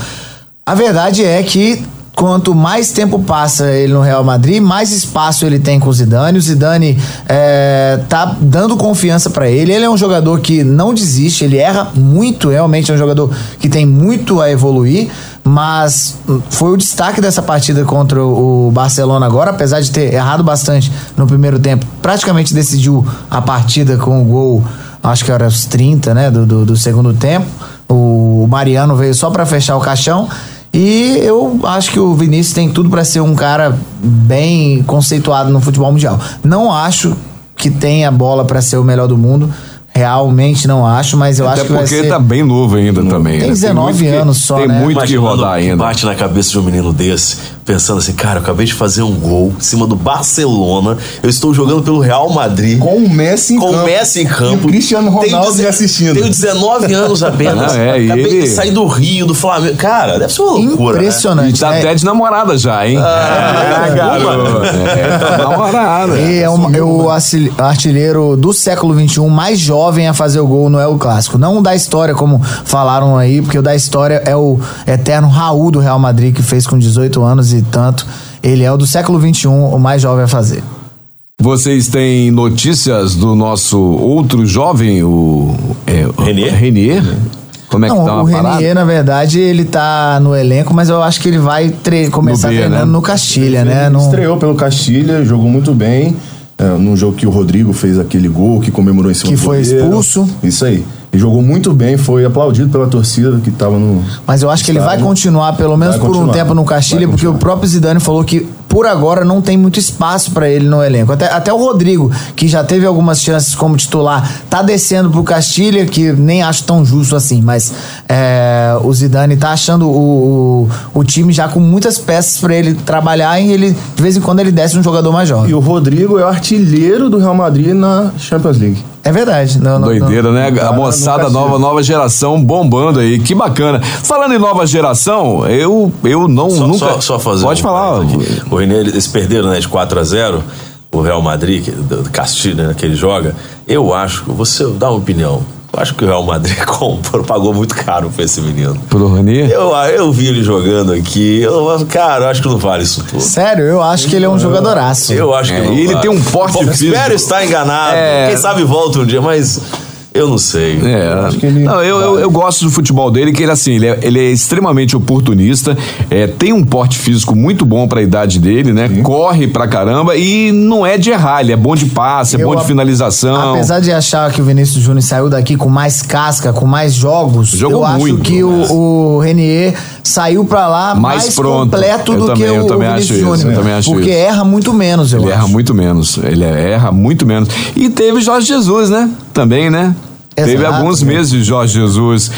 A verdade é que quanto mais tempo passa ele no Real Madrid, mais espaço ele tem com o Zidane. O Zidane é, tá dando confiança pra ele. Ele é um jogador que não desiste, ele erra muito, realmente é um jogador que tem muito a evoluir. Mas foi o destaque dessa partida contra o Barcelona agora, apesar de ter errado bastante no primeiro tempo. Praticamente decidiu a partida com o gol, acho que era os 30, né, do, do, do segundo tempo. O Mariano veio só pra fechar o caixão. E eu acho que o Vinícius tem tudo pra ser um cara bem conceituado no futebol mundial. Não acho que tenha bola pra ser o melhor do mundo. Realmente não acho, mas eu Até acho que vai porque ser... ele tá bem novo ainda também. Tem né? 19 muito que- anos só, Tem né? muito que Imaginando rodar que ainda. bate na cabeça de um menino desse, pensando assim, cara, eu acabei de fazer um gol em cima do Barcelona, eu estou jogando pelo Real Madrid. Com o Messi em com campo. o Messi em campo. E o Cristiano Tenho Ronaldo me assistindo. Tenho 19 anos apenas. Ah, é, e Acabei ele- de sair do Rio, do Flamengo. Cara, deve ser uma loucura. Né? Impressionante. E tá né? até de namorada já, hein? Ah, garoto. É, tá namorada. E é, um- é o artil- artilheiro do século XXI mais jovem a fazer o gol no El Clássico. Não o da história, como falaram aí, porque o da história é o eterno Raul do Real Madrid, que fez com 18 anos e tanto. Ele é o do século XXI, o mais jovem a fazer. Vocês têm notícias do nosso outro jovem, o. É, o Renier? Renier? Como é que Não, tá o parada? Renier, na verdade, ele tá no elenco, mas eu acho que ele vai tre- começar No B, treinando né? no Castilha, né? Ele No- estreou pelo Castilha, jogou muito bem. É, num jogo que o Rodrigo fez aquele gol, que comemorou em cima Que do foi goleiro. expulso. Isso aí. Ele jogou muito bem, foi aplaudido pela torcida que tava no. Mas eu acho que ele vai continuar pelo menos Vai por um tempo no Castilha, Vai porque o próprio Zidane falou que por agora não tem muito espaço pra ele no elenco. Até, até o Rodrigo, que já teve algumas chances como titular, tá descendo pro Castilha, que nem acho tão justo assim, mas é, o Zidane tá achando o, o, o time já com muitas peças pra ele trabalhar e ele de vez em quando ele desce um jogador mais jovem. E o Rodrigo é o artilheiro do Real Madrid na Champions League. É verdade. Não, não, Doideira, né? Tá A moçada nova, nova geração bombando aí. Que bacana. Falando em nova geração, eu, eu não Só, nunca. só, só fazer Pode um falar. aqui. O René, eles perderam né, de 4 a 0 o Real Madrid, que, do Castilho, né, que ele joga. Eu acho, você dá uma opinião. Eu acho que o Real Madrid comprou, pagou muito caro pra esse menino. Pro Renier? Eu, eu vi ele jogando aqui, eu, cara, eu acho que não vale isso tudo. Sério, eu acho que ele é um jogadoraço. Eu acho que É, não e ele vale. tem um porte Bom, físico. Espero estar enganado. É. Quem sabe volta um dia, mas Eu não sei. É, acho que ele não, eu, eu, eu gosto do futebol dele, que ele assim, ele é, ele é extremamente oportunista, é, tem um porte físico muito bom pra idade dele, né? Corre pra caramba e não é de errar, ele é bom de passe, é Eu, bom de a- finalização. Apesar de achar que o Vinícius Júnior saiu daqui com mais casca, com mais jogos, Jogou eu acho muito, que mas- o, o Renier saiu pra lá Mais mais, pronto. completo Eu do também- que eu o, também o acho Vinícius isso, eu Júnior. também acho porque isso. erra muito menos, eu Ele acho. erra muito menos. Ele erra muito menos. E teve Jorge Jesus, né? Também, né? Exato, teve alguns né? meses de Jorge Jesus.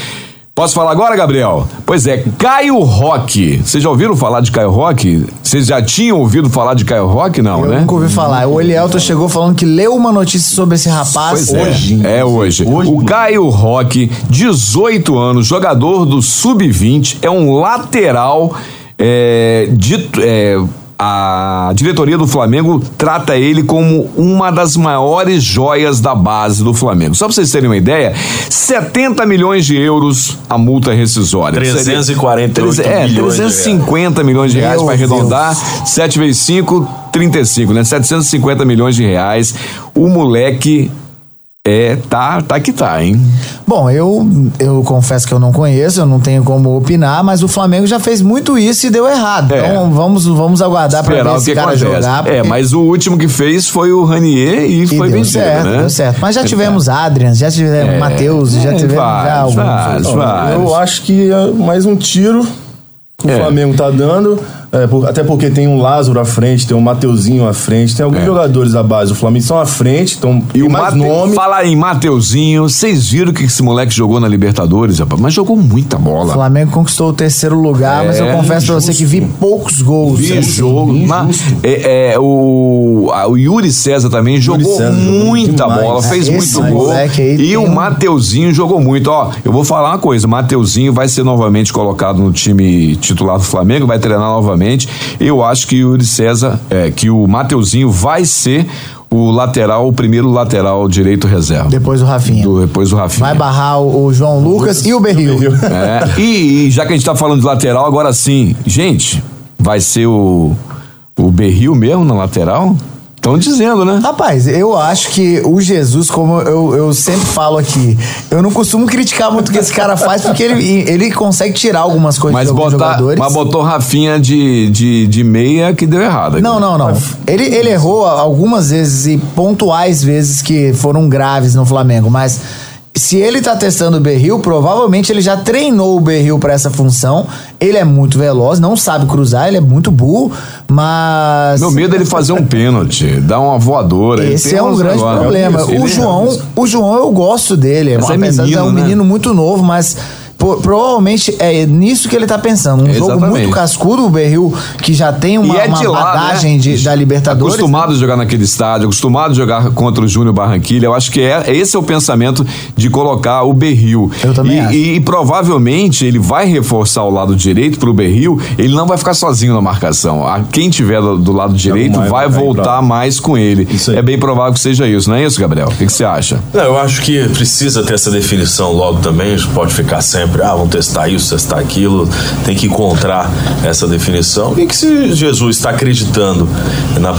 Posso falar agora, Gabriel? Pois é, Caio Roque. Vocês já ouviram falar de Caio Roque? Vocês já tinham ouvido falar de Caio Roque? Não, Eu né? nunca ouvi falar. O Elielton chegou falando que leu uma notícia sobre esse rapaz. Pois é, Hoje, é hoje. hoje, o Caio Roque, 18 anos, jogador do Sub-20, é um lateral. É, dito, é, a diretoria do Flamengo trata ele como uma das maiores joias da base do Flamengo. Só pra vocês terem uma ideia, 70 milhões de euros a multa rescisória. 348 Seria- é, milhões de 350 milhões de reais para arredondar. 7 vezes 5, 35, né? 750 milhões de reais. O moleque é, tá, tá que tá, hein? Bom, eu, eu confesso que eu não conheço, eu não tenho como opinar, mas o Flamengo já fez muito isso e deu errado. É. Então vamos, vamos aguardar pra ver esse que cara acontece. jogar. É, porque- mas o último que fez foi o Ranier e, E foi deu vencido, certo, né? deu certo. Mas já tivemos Adrian, já tivemos É. Matheus, já É, tivemos já vários, alguns. vários, vários. Eu acho que é mais um tiro que É. o Flamengo tá dando. É, por- até porque tem um Lázaro à frente, tem um Mateuzinho à frente, tem alguns É. jogadores à base do Flamengo estão à frente, então E o mais Mate... nome. Falar em Mateuzinho, vocês viram que esse moleque jogou na Libertadores, rapaz? Mas jogou muita O bola. Flamengo conquistou o terceiro lugar, mas eu É, confesso pra você que vi poucos gols. Vi Assim, jogo. Mas, é, é, o, a- o Yuri César também jogou César jogou muita demais. bola, fez muito gol. E o um- Mateuzinho jogou muito. Ó, eu vou falar uma coisa: o Mateuzinho vai ser novamente colocado no time titular do Flamengo, vai treinar novamente. Eu acho que o Yuri César, é, que o Mateuzinho vai ser o lateral, o primeiro lateral direito reserva. Depois do Rafinha. Do- depois do Rafinha. Vai barrar o, o João Lucas e o Berril. É, e, e já que a gente tá falando de lateral, agora sim, gente, vai ser o, o Berril mesmo na lateral? Estão dizendo, né? Rapaz, eu acho que o Jesus, como eu, eu sempre falo aqui, eu não costumo criticar muito o que esse cara faz, porque ele, ele consegue tirar algumas coisas Mas, de botar, jogadores. mas botou Rafinha de, de, de meia que deu errado. Não, não, não. Ele, ele errou algumas vezes e pontuais vezes que foram graves no Flamengo, mas se ele tá testando o Berril, provavelmente ele já treinou o Berril pra essa função. Ele é muito veloz, não sabe cruzar, ele é muito burro, mas Meu medo é ele fazer um pênalti, dar uma voadora. Esse é um grande negócios. problema. O é- João, o João eu gosto dele, Mas é de menino, um né? menino muito novo, mas po- provavelmente é nisso que ele tá pensando. Um jogo Exatamente. muito cascudo, o Berril, que já tem uma, e é uma de lá, bagagem né? de, da Libertadores. Acostumado a jogar naquele estádio, acostumado a jogar contra o Júnior Barranquilha. Eu acho que é esse é o pensamento de colocar o Berril. Eu também e, acho. E, provavelmente ele vai reforçar o lado direito pro Berril. Ele não vai ficar sozinho na marcação. A- Quem tiver do, do lado direito Maia vai vai cair voltar pra- mais com ele. É bem provável que seja isso, não é isso, Gabriel? O que, que você acha? Não, eu acho que precisa ter essa definição logo também. Pode ficar sempre, ah, vamos testar isso, testar aquilo. Tem que encontrar essa definição. E que se Jesus está acreditando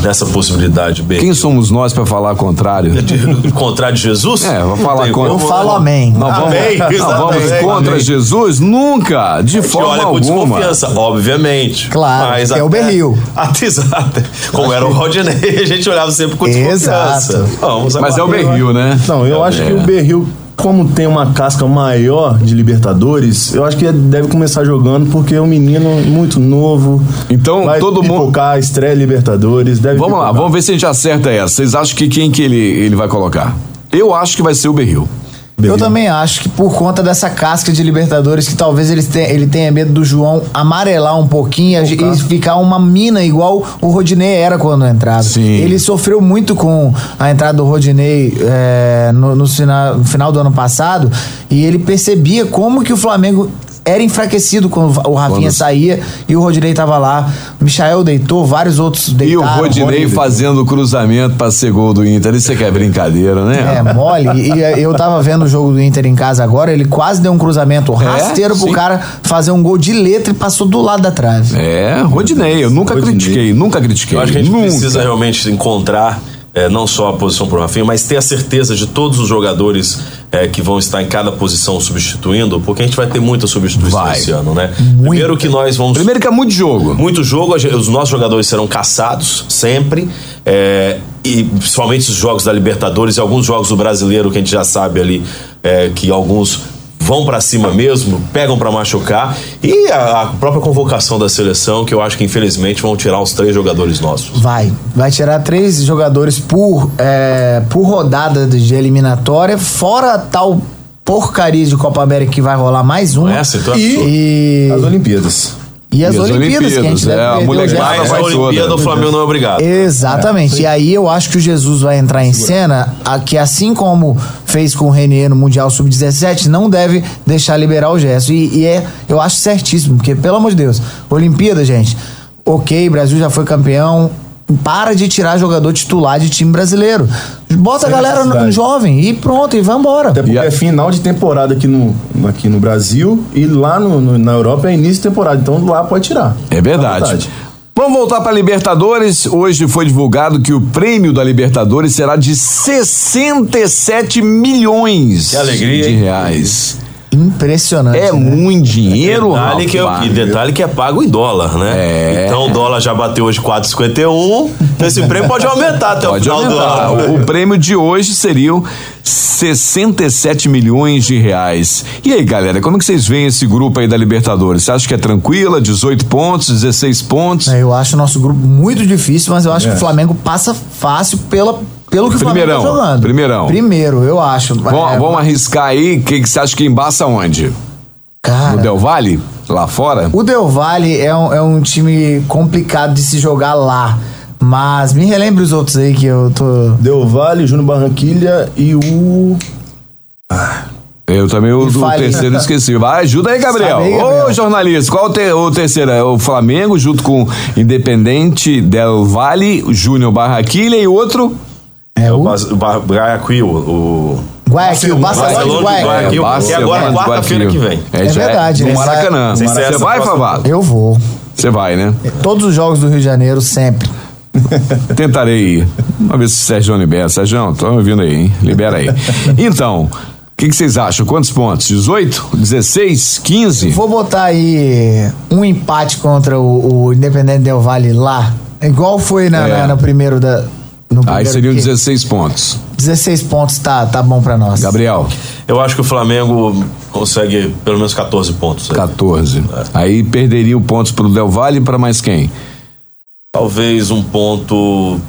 nessa possibilidade, bem. Quem somos nós para falar contrário? de contrário de Jesus? É, vou falar contra- Eu falo amém. Nós vamos, Amém, nós vamos contra Amém. Jesus? Nunca, de gente forma olha com alguma. desconfiança, obviamente. Claro, mas é o até- Berril. Até, exato. Como era o Rodinei, a gente olhava sempre com desconfiança. Exato. Vamos Mas é o. Berril, né? Não, eu acho que o Berril, como tem uma casca maior de Libertadores, eu acho que deve começar jogando porque é um menino muito novo. Então, vai todo mundo- pipocar, estreia Libertadores, deve Vamos lá, pipocar. vamos ver se a gente acerta essa. Vocês acham que quem que ele, ele vai colocar? Eu acho que vai ser o Berril. Eu também acho que por conta dessa casca de Libertadores, que talvez ele tenha, ele tenha medo do João amarelar um pouquinho e, e ficar uma mina igual o Rodinei era quando entrava. Sim. Ele sofreu muito com a entrada do Rodinei é, no, no final, no final do ano passado e ele percebia como que o Flamengo era enfraquecido quando o Rafinha Quando- saía e o Rodinei tava lá. O Michael deitou, vários outros E deitaram. o Rodinei fazendo o cruzamento pra ser gol do Inter. Isso aqui é brincadeira, né? É, mole. E e eu tava vendo o jogo do Inter em casa agora, ele quase deu um cruzamento rasteiro pro sim. cara fazer um gol de letra e passou do lado da trave. É, Rodinei. Eu nunca Rodinei. critiquei, nunca critiquei. Eu acho que a gente nunca. precisa realmente encontrar é, não só a posição pro Rafinha, mas ter a certeza de todos os jogadores é, que vão estar em cada posição substituindo, porque a gente vai ter muita substituição Vai. esse ano, né? Primeiro que nós vamos Primeiro que é muito jogo. muito jogo, os nossos jogadores serão caçados sempre. é, e principalmente os jogos da Libertadores e alguns jogos do brasileiro que a gente já sabe ali é, que alguns vão pra cima mesmo, pegam pra machucar. E a, a própria convocação da seleção, que eu acho que infelizmente vão tirar os três jogadores nossos. Vai. Vai tirar três jogadores por, é, por rodada de eliminatória, fora tal porcaria de Copa América que vai rolar mais uma. Essa, então, é e, As Olimpíadas. E as E as Olimpíadas, que a gente Olimpíadas, deve é, a molecada vai a Olimpíada o Flamengo não é obrigado. Exatamente. E aí eu acho que o Jesus vai entrar em cena, a- que assim como fez com o Renier no Mundial Sub-17, não deve deixar liberar o Gerson. E, e é, eu acho certíssimo, porque, pelo amor de Deus, Olimpíada, gente, ok, Brasil já foi campeão. Para de tirar jogador titular de time brasileiro. Bota a Sem galera no- necessidade. jovem e pronto, e vambora. Até porque E a- é final de temporada aqui no, aqui no Brasil e lá no, no- na Europa é início de temporada. Então lá pode tirar. É verdade. Vamos voltar para Libertadores. Hoje foi divulgado que o prêmio da Libertadores será de 67 milhões Que alegria, de hein? Impressionante. É né? muito dinheiro, Detalhe que, é, e detalhe que é pago em dólar, né? É. Então o dólar já bateu hoje 4,51. Então esse prêmio pode aumentar até Pode o final aumentar. do ano. O, prêmio de hoje seriam 67 milhões de reais. E aí, galera, como que vocês veem esse grupo aí da Libertadores? Você acha que é tranquila? 18 pontos, 16 pontos? É, Eu acho o nosso grupo muito difícil, mas eu acho É. que o Flamengo passa fácil pela, pelo que o Flamengo Primeirão, tá jogando. primeirão. Primeiro, eu acho. Vamos, É, vamos arriscar aí. O que, que você acha que embaça onde? Cara, No Del Valle? Lá fora? o Del Valle é um, é um time complicado de se jogar lá. Mas me relembre os outros aí que eu tô. Del Valle, Júnior Barranquilha e o. Eu também o, o terceiro esqueci. Vai, ajuda aí, Gabriel. Aí, Ô, Gabriel. jornalista, qual o, te- o terceiro? É o Flamengo, junto com Independente Del Valle, Júnior Barraquilha e outro. É O o Ba- Guayaquil, o Guayaquil, Barcelona Guayaquil. Guayaquil. que Barcelona agora é quarta-feira que vem. É, É verdade, No essa- Maracanã. Você vai, Favado? Eu vou. Você vai, né? Todos os jogos do Rio de Janeiro, sempre. Tentarei ir. Vamos ver se o Sérgio libera. Sérgio, tô me ouvindo aí, hein? Libera aí. Então, o que, vocês acham? Quantos pontos? 18? 16? 15? Vou botar aí um empate contra o, o Independente Del Valle lá. Igual foi na, É. na- no primeiro da. No Aí seriam que- 16 pontos. 16 pontos tá, tá bom pra nós. Gabriel, Eu acho que o Flamengo consegue pelo menos 14 pontos. aí. 14. Aí perderia o pontos pro Del Valle e pra mais quem? Talvez um ponto.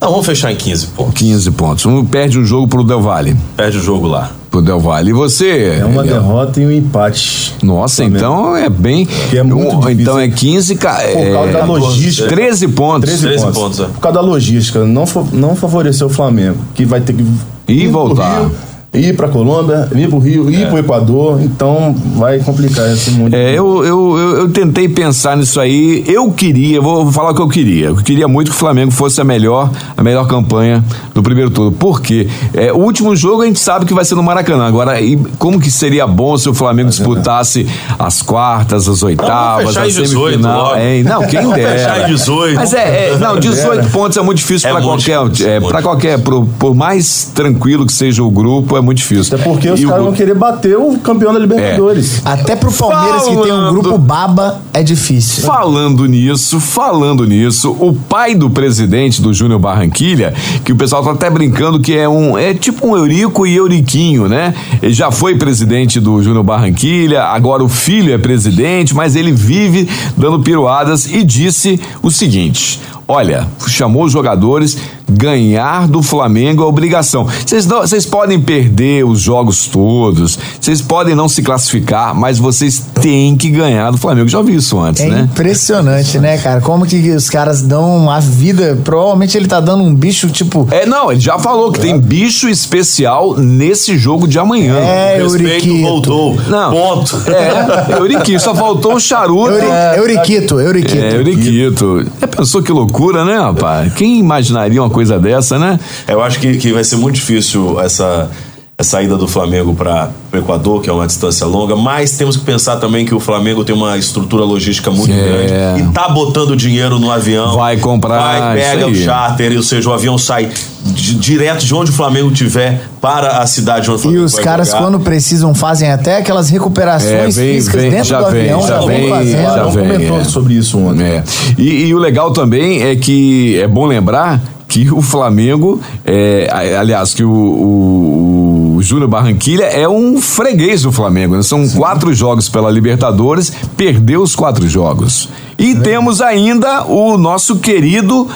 Não, vamos fechar em 15 pontos. 15 pontos. Um perde um jogo pro Del Valle. Perde o jogo lá. Pro Del Valle. E você? É uma derrota e um empate. Nossa, Flamengo. então é bem. Que é muito um- difícil. então é 15. ca- Por causa é, da logística. 13 pontos. 13, 13 pontos. pontos, é. Por causa da logística, não, não favoreceu o Flamengo, que vai ter que E voltar. Rio, ir pra Colômbia, ir pro Rio, ir pro Equador, então vai complicar esse mundo. É, eu, eu, eu, eu tentei pensar nisso aí. Eu queria, vou falar o que eu queria. Eu queria muito que o Flamengo fosse a melhor, a melhor campanha do primeiro turno. Por quê? É, o último jogo a gente sabe que vai ser no Maracanã. Agora, e como que seria bom se o Flamengo disputasse as quartas, as oitavas, fechar a em 18 semifinal? É, não, quem dera. fechar em 18. Mas é, é, não, 18 pontos é muito difícil É para qualquer, é, para qualquer, por, por mais tranquilo que seja o grupo, é muito difícil. Até porque os E o caras gru- vão querer bater o campeão da Libertadores. Até pro Palmeiras, que tem um Falando- grupo baba, é difícil. Falando nisso, falando nisso, o pai do presidente do Júnior Barranquilha, que o pessoal tá até brincando que é um é tipo um Eurico e Euriquinho, né? Ele já foi presidente do Júnior Barranquilha, agora o filho é presidente, mas ele vive dando piruadas e disse o seguinte: Olha, chamou os jogadores, ganhar do Flamengo é obrigação. Vocês podem perder os jogos todos, vocês podem não se classificar, mas vocês têm que ganhar do Flamengo. Já ouvi isso antes, É né? impressionante, né, cara? Como que os caras dão a vida. Provavelmente ele tá dando um bicho tipo. É, não, ele já falou que tem bicho especial nesse jogo de amanhã. É, Respeito Euriquito. voltou. Não. Ponto. É, Euriquito, só faltou o charuto. Euri, Euriquito, Euriquito. É, Euriquito. Já pensou que loucura, né, rapaz? Quem imaginaria uma coisa dessa, né? Eu acho que, que vai ser muito difícil essa, a saída do Flamengo para o Equador, que é uma distância longa, mas temos que pensar também que o Flamengo tem uma estrutura logística muito É. grande e tá botando dinheiro no avião. Vai comprar, vai, pega o charter, ou seja, o avião sai di- direto de onde o Flamengo tiver para a cidade onde o E Flamengo os vai caras, jogar. quando precisam, fazem até aquelas recuperações É, vem- físicas vem- dentro já do vem, avião, já vem, fazendo. já vem, comentou é. sobre isso ontem. É. E, e o legal também é que é bom lembrar que o Flamengo, é, aliás, que o, o, o Júnior Barranquilha é um freguês do Flamengo. né? São quatro jogos pela Libertadores, perdeu os quatro jogos. E temos ainda o nosso querido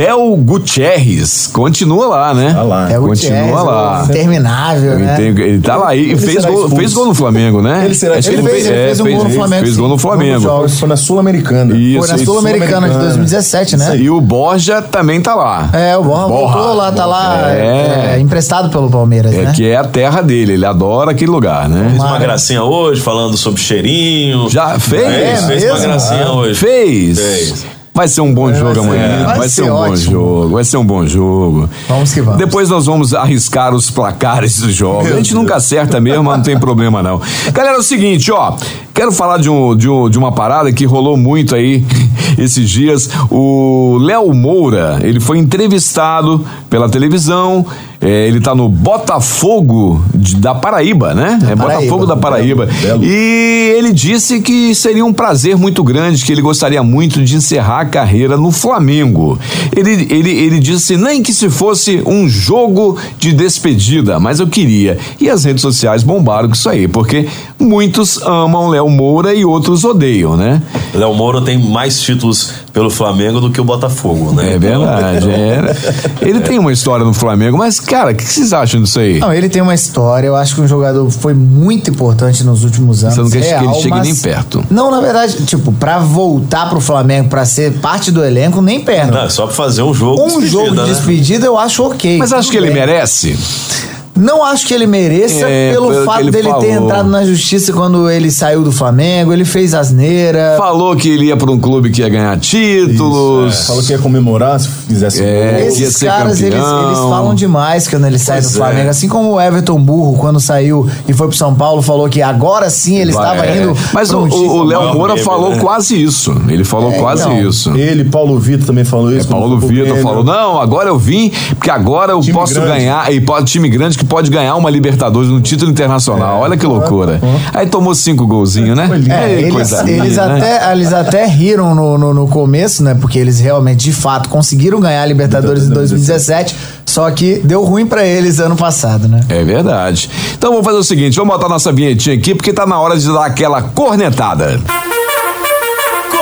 Theo Gutierrez. Continua lá, né? Tá lá. É o Continua Gutierrez, lá. Interminável, Ele, né? tem- ele tá lá e fez será gol, expulso. fez gol no Flamengo, né? Ele será Acho Ele fez, ele é, fez um gol no Flamengo. Fez gol no. Flamengo. jogos. Foi na Sul-Americana. Isso, Foi na. Sul-Americana de Sul-Americana. 2017, né? E o Borja também tá lá. É, o Borja voltou lá, tá lá É. é, emprestado pelo Palmeiras, É né? que é a terra dele, ele adora aquele lugar, né? Fez uma gracinha hoje, falando sobre cheirinho. Já fez? Fez, fez uma gracinha hoje. Fez. Fez. Vai ser um bom jogo ser- amanhã. vai Vai, ser, ser um bom ótimo. jogo. Vai ser um bom jogo. Vamos que vamos. Depois nós vamos arriscar os placares dos jogos. A gente nunca acerta mesmo, mas não tem problema não. Galera, é o seguinte, ó. Quero falar de, um, de, um, de uma parada que rolou muito aí esses dias. O Léo Moura, ele foi entrevistado pela televisão. é, ele tá no Botafogo de- da Paraíba, né? é Paraíba. Botafogo da Paraíba. Belo. E ele disse que seria um prazer muito grande, que ele gostaria muito de encerrar a carreira no Flamengo. Ele, ele, ele disse nem que se fosse um jogo de despedida, mas eu queria. E as redes sociais bombaram com isso aí, porque muitos amam Léo Moura e outros odeiam, né? Léo Moura tem mais títulos pelo Flamengo do que o Botafogo, né? É verdade. é. Ele tem uma história no Flamengo, mas, cara, o que vocês acham disso aí? Não, ele tem uma história, eu acho que um jogador foi muito importante nos últimos anos. Você não quer que real, ele chegue mas- nem perto. Não, na verdade, tipo, pra voltar pro Flamengo, pra ser parte do elenco, nem perto. Não, é só pra fazer um jogo um despedida, jogo de né? despedida eu acho ok. Mas acho que ele merece. Não acho que ele mereça É, pelo pelo fato ele dele ter falou. entrado na justiça quando ele saiu do Flamengo, ele fez asneira. Falou que ele ia pra um clube que ia ganhar títulos. Falou que ia comemorar se fizesse É, gol. Esses caras, eles, eles falam demais quando ele sai Pois do é. Flamengo. Assim como o Everton Burro, quando saiu e foi pro São Paulo, falou que agora sim ele estava É. indo. Mas um o-. Léo Moura meme, falou né? quase isso. Ele falou É, quase então. isso. Ele, Paulo Vitor também falou isso. Paulo Vitor falou: não, agora eu vim, porque agora eu Time posso grande. ganhar, e pode, time grande que pode ganhar uma Libertadores no título internacional. Olha que loucura. Aí tomou cinco golzinhos, né? É, eles, coisa eles né? até, eles até riram no, no, no começo, né? Porque eles realmente, de fato, conseguiram ganhar a Libertadores em 2017, só que deu ruim pra eles ano passado, né? É verdade. Então vamos fazer o seguinte: vamos botar nossa vinhetinha aqui, porque tá na hora de dar aquela cornetada.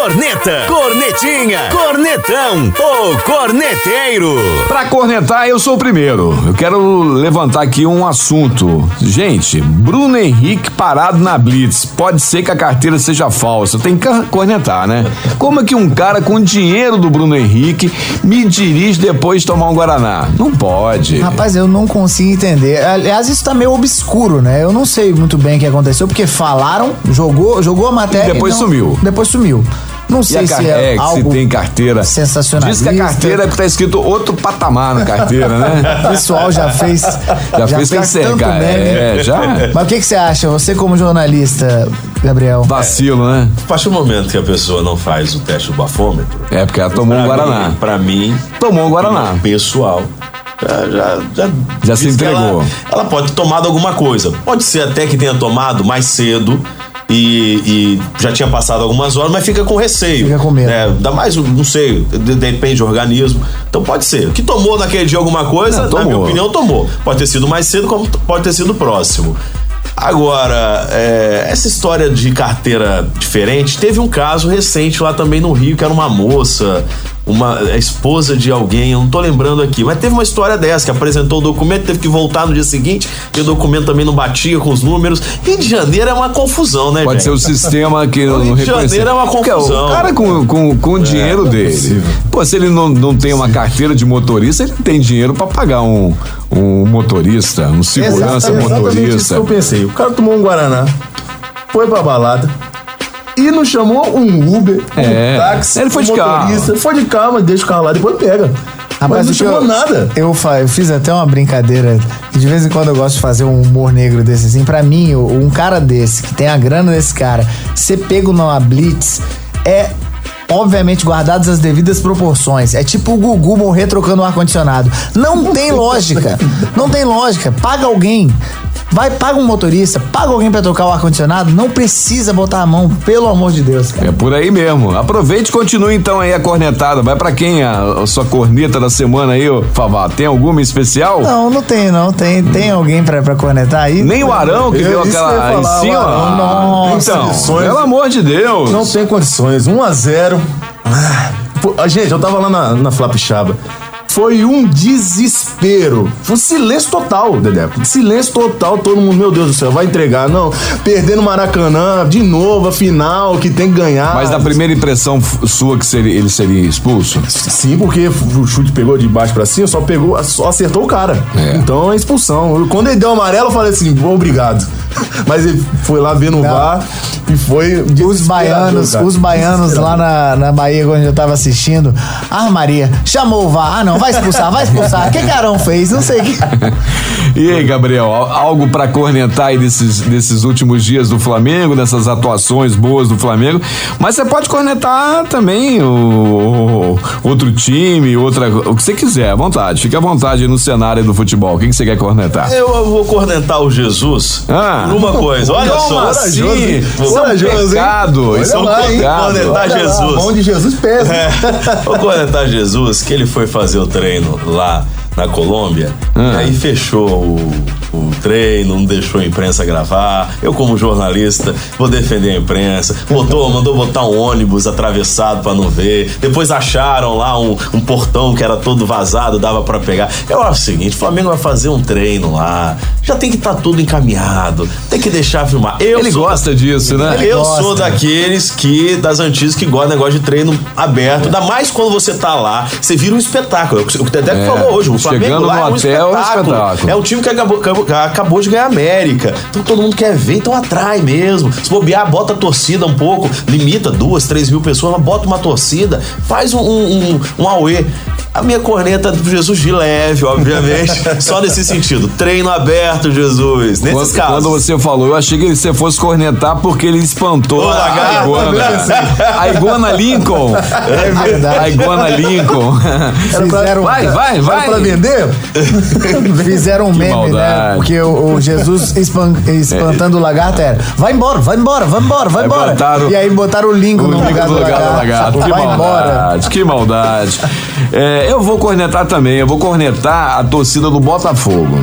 Corneta, cornetinha, cornetão, o corneteiro. Pra cornetar, eu sou o primeiro. Eu quero levantar aqui um assunto. Gente, Bruno Henrique parado na Blitz. Pode ser que a carteira seja falsa. Tem que cornetar, né? Como é que um cara com dinheiro do Bruno Henrique me dirige depois de tomar um Guaraná? Não pode. Rapaz, eu não consigo entender. Aliás, isso tá meio obscuro, né? Eu não sei muito bem o que aconteceu, porque falaram, jogou, jogou a matéria. E depois não- sumiu. Depois sumiu. Não sei se é, é, que se algo tem carteira. sensacionalista. Diz que a carteira é porque tá escrito outro patamar na carteira, O né? pessoal já fez. Já, fez carteira, tanto cara. meme. É, já. Mas o que, que você acha? Você, como jornalista, Gabriel? Vacilo, né? A partir do momento que a pessoa não faz o teste do bafômetro, É, porque ela tomou um pra Guaraná. mim- Pra mim, Tomou um Guaraná. pessoal. Já, já, já, Já se entregou. Ela, ela pode ter tomado alguma coisa. Pode ser até que tenha tomado mais cedo e, e já tinha passado algumas horas, mas fica com receio. Fica com medo. É, dá mais, não sei, de- depende do organismo. Então pode ser. Que tomou naquele dia alguma coisa, Não, na minha opinião, tomou. Pode ter sido mais cedo, como pode ter sido próximo. Agora, é, essa história de carteira diferente, teve um caso recente lá também no Rio, que era uma moça, uma a esposa de alguém, eu não tô lembrando aqui, mas teve uma história dessa, que apresentou o documento, teve que voltar no dia seguinte, e o documento também não batia com os números. Rio de Janeiro é uma confusão, né, Pode ser gente? o sistema que não Rio de. Janeiro é uma Porque confusão. O cara com, com, com o dinheiro dele. Pô, se ele não, não tem uma carteira de motorista, ele tem dinheiro pra pagar um, um motorista, um segurança Exatamente, Exatamente isso que motorista. eu pensei. O cara tomou um Guaraná, foi pra balada e não chamou um Uber, É. um táxi, Ele foi um de carro. motorista. Foi de carro, mas deixa o carro lá, depois pega. Rapaz, não o que chamou eu- nada. Eu, eu fiz até uma brincadeira. De vez em quando eu gosto de fazer um humor negro desse assim. Pra mim, um cara desse, que tem a grana desse cara, ser pego numa blitz é. Obviamente, guardadas as devidas proporções. É tipo o Gugu morrer trocando o ar-condicionado. Não tem lógica. Não tem lógica. Paga alguém. Vai, paga um motorista, paga alguém pra trocar o ar-condicionado. Não precisa botar a mão, pelo amor de Deus, cara. É por aí mesmo. Aproveite e continue então aí a cornetada. Vai pra quem a, a sua corneta da semana aí, ô Favá? Tem alguma em especial? Não, não tem, não. Tem, tem alguém pra, pra cornetar aí? Nem o Arão que Eu- deu aquela em falar, cima? o Arão, nossa. então, condições. pelo amor de Deus. Não tem condições. 1 a 0 Ah, ah, Gente, eu tava lá na, na Flapixaba. Foi um desespero. Foi um silêncio total, Dedé. Silêncio total, todo mundo, meu Deus do céu, vai entregar. Não, perder no Maracanã, de novo, a final, que tem que ganhar. Mas da primeira impressão sua que seria, ele seria expulso? Sim, porque o chute pegou de baixo pra cima, só pegou, só acertou o cara. É. Então é expulsão. Quando ele deu o amarelo, eu falei assim, "Bom, obrigado. Mas ele foi lá ver no VAR e foi. Os baianos, cara. os baianos lá na, na Bahia, onde eu tava assistindo. Ah, Maria, chamou o VAR. Ah, não, vai expulsar, vai expulsar. O que que Arão fez? Não sei o que. E aí, Gabriel, al- algo pra cornetar aí desses, desses últimos dias do Flamengo, dessas atuações boas do Flamengo. Mas você pode cornetar também o, o- outro time, outra, o que você quiser, à vontade. Fica à vontade aí no cenário do futebol. O que, que você quer cornetar? Eu, eu vou cornetar o Jesus Ah. por uma coisa. Olha Como só. assim? Vou- Isso é um Corajoso, hein? pecado. Olha Isso é um pecado. Cornetar Olha lá, Jesus. A mão de Jesus pesa. É, vou cornetar Jesus, que ele foi fazer o treino lá na Colômbia, Ah. aí fechou o, o treino, não deixou a imprensa gravar. Eu, como jornalista, vou defender a imprensa. Botou, mandou botar um ônibus atravessado pra não ver. Depois acharam lá um, um portão que era todo vazado, dava pra pegar. Eu acho o seguinte: o Flamengo vai fazer um treino lá, já tem que estar tudo encaminhado, tem que deixar filmar. Eu Ele sou gosta disso, né? eu gosta. sou daqueles que, das antigas, que gostam do negócio de treino aberto. Ainda mais quando você tá lá, você vira um espetáculo. O que o Dedé É, falou hoje, o Flamengo chegando lá no é um hotel, é um espetáculo. espetáculo. É um time que acabou, acabou- acabou de ganhar a América. Então todo mundo quer ver, então atrai mesmo. Se bobear, bota a torcida um pouco, limita duas, três mil pessoas, mas bota uma torcida, faz um, um, um, um auê. A minha corneta do Jesus de leve, obviamente. só nesse sentido. Treino aberto, Jesus. Nesses Quando, casos. quando você falou, eu achei que você fosse cornetar porque ele espantou Ô, a, lagarto, iguana. A iguana Lincoln. É verdade. A iguana Lincoln. Fizeram, Vai, vai, vai. Pra vender? fizeram um Que meme, né? maldade. Porque o, o Jesus espan- espantando o lagarto era: vai embora, vai embora, vai embora, vai embora. botaram- E aí botaram o Lincoln O no lugar do lagarto. lagarto. Que Vai embora. maldade, que maldade. É, eu vou cornetar também, eu vou cornetar a torcida do Botafogo.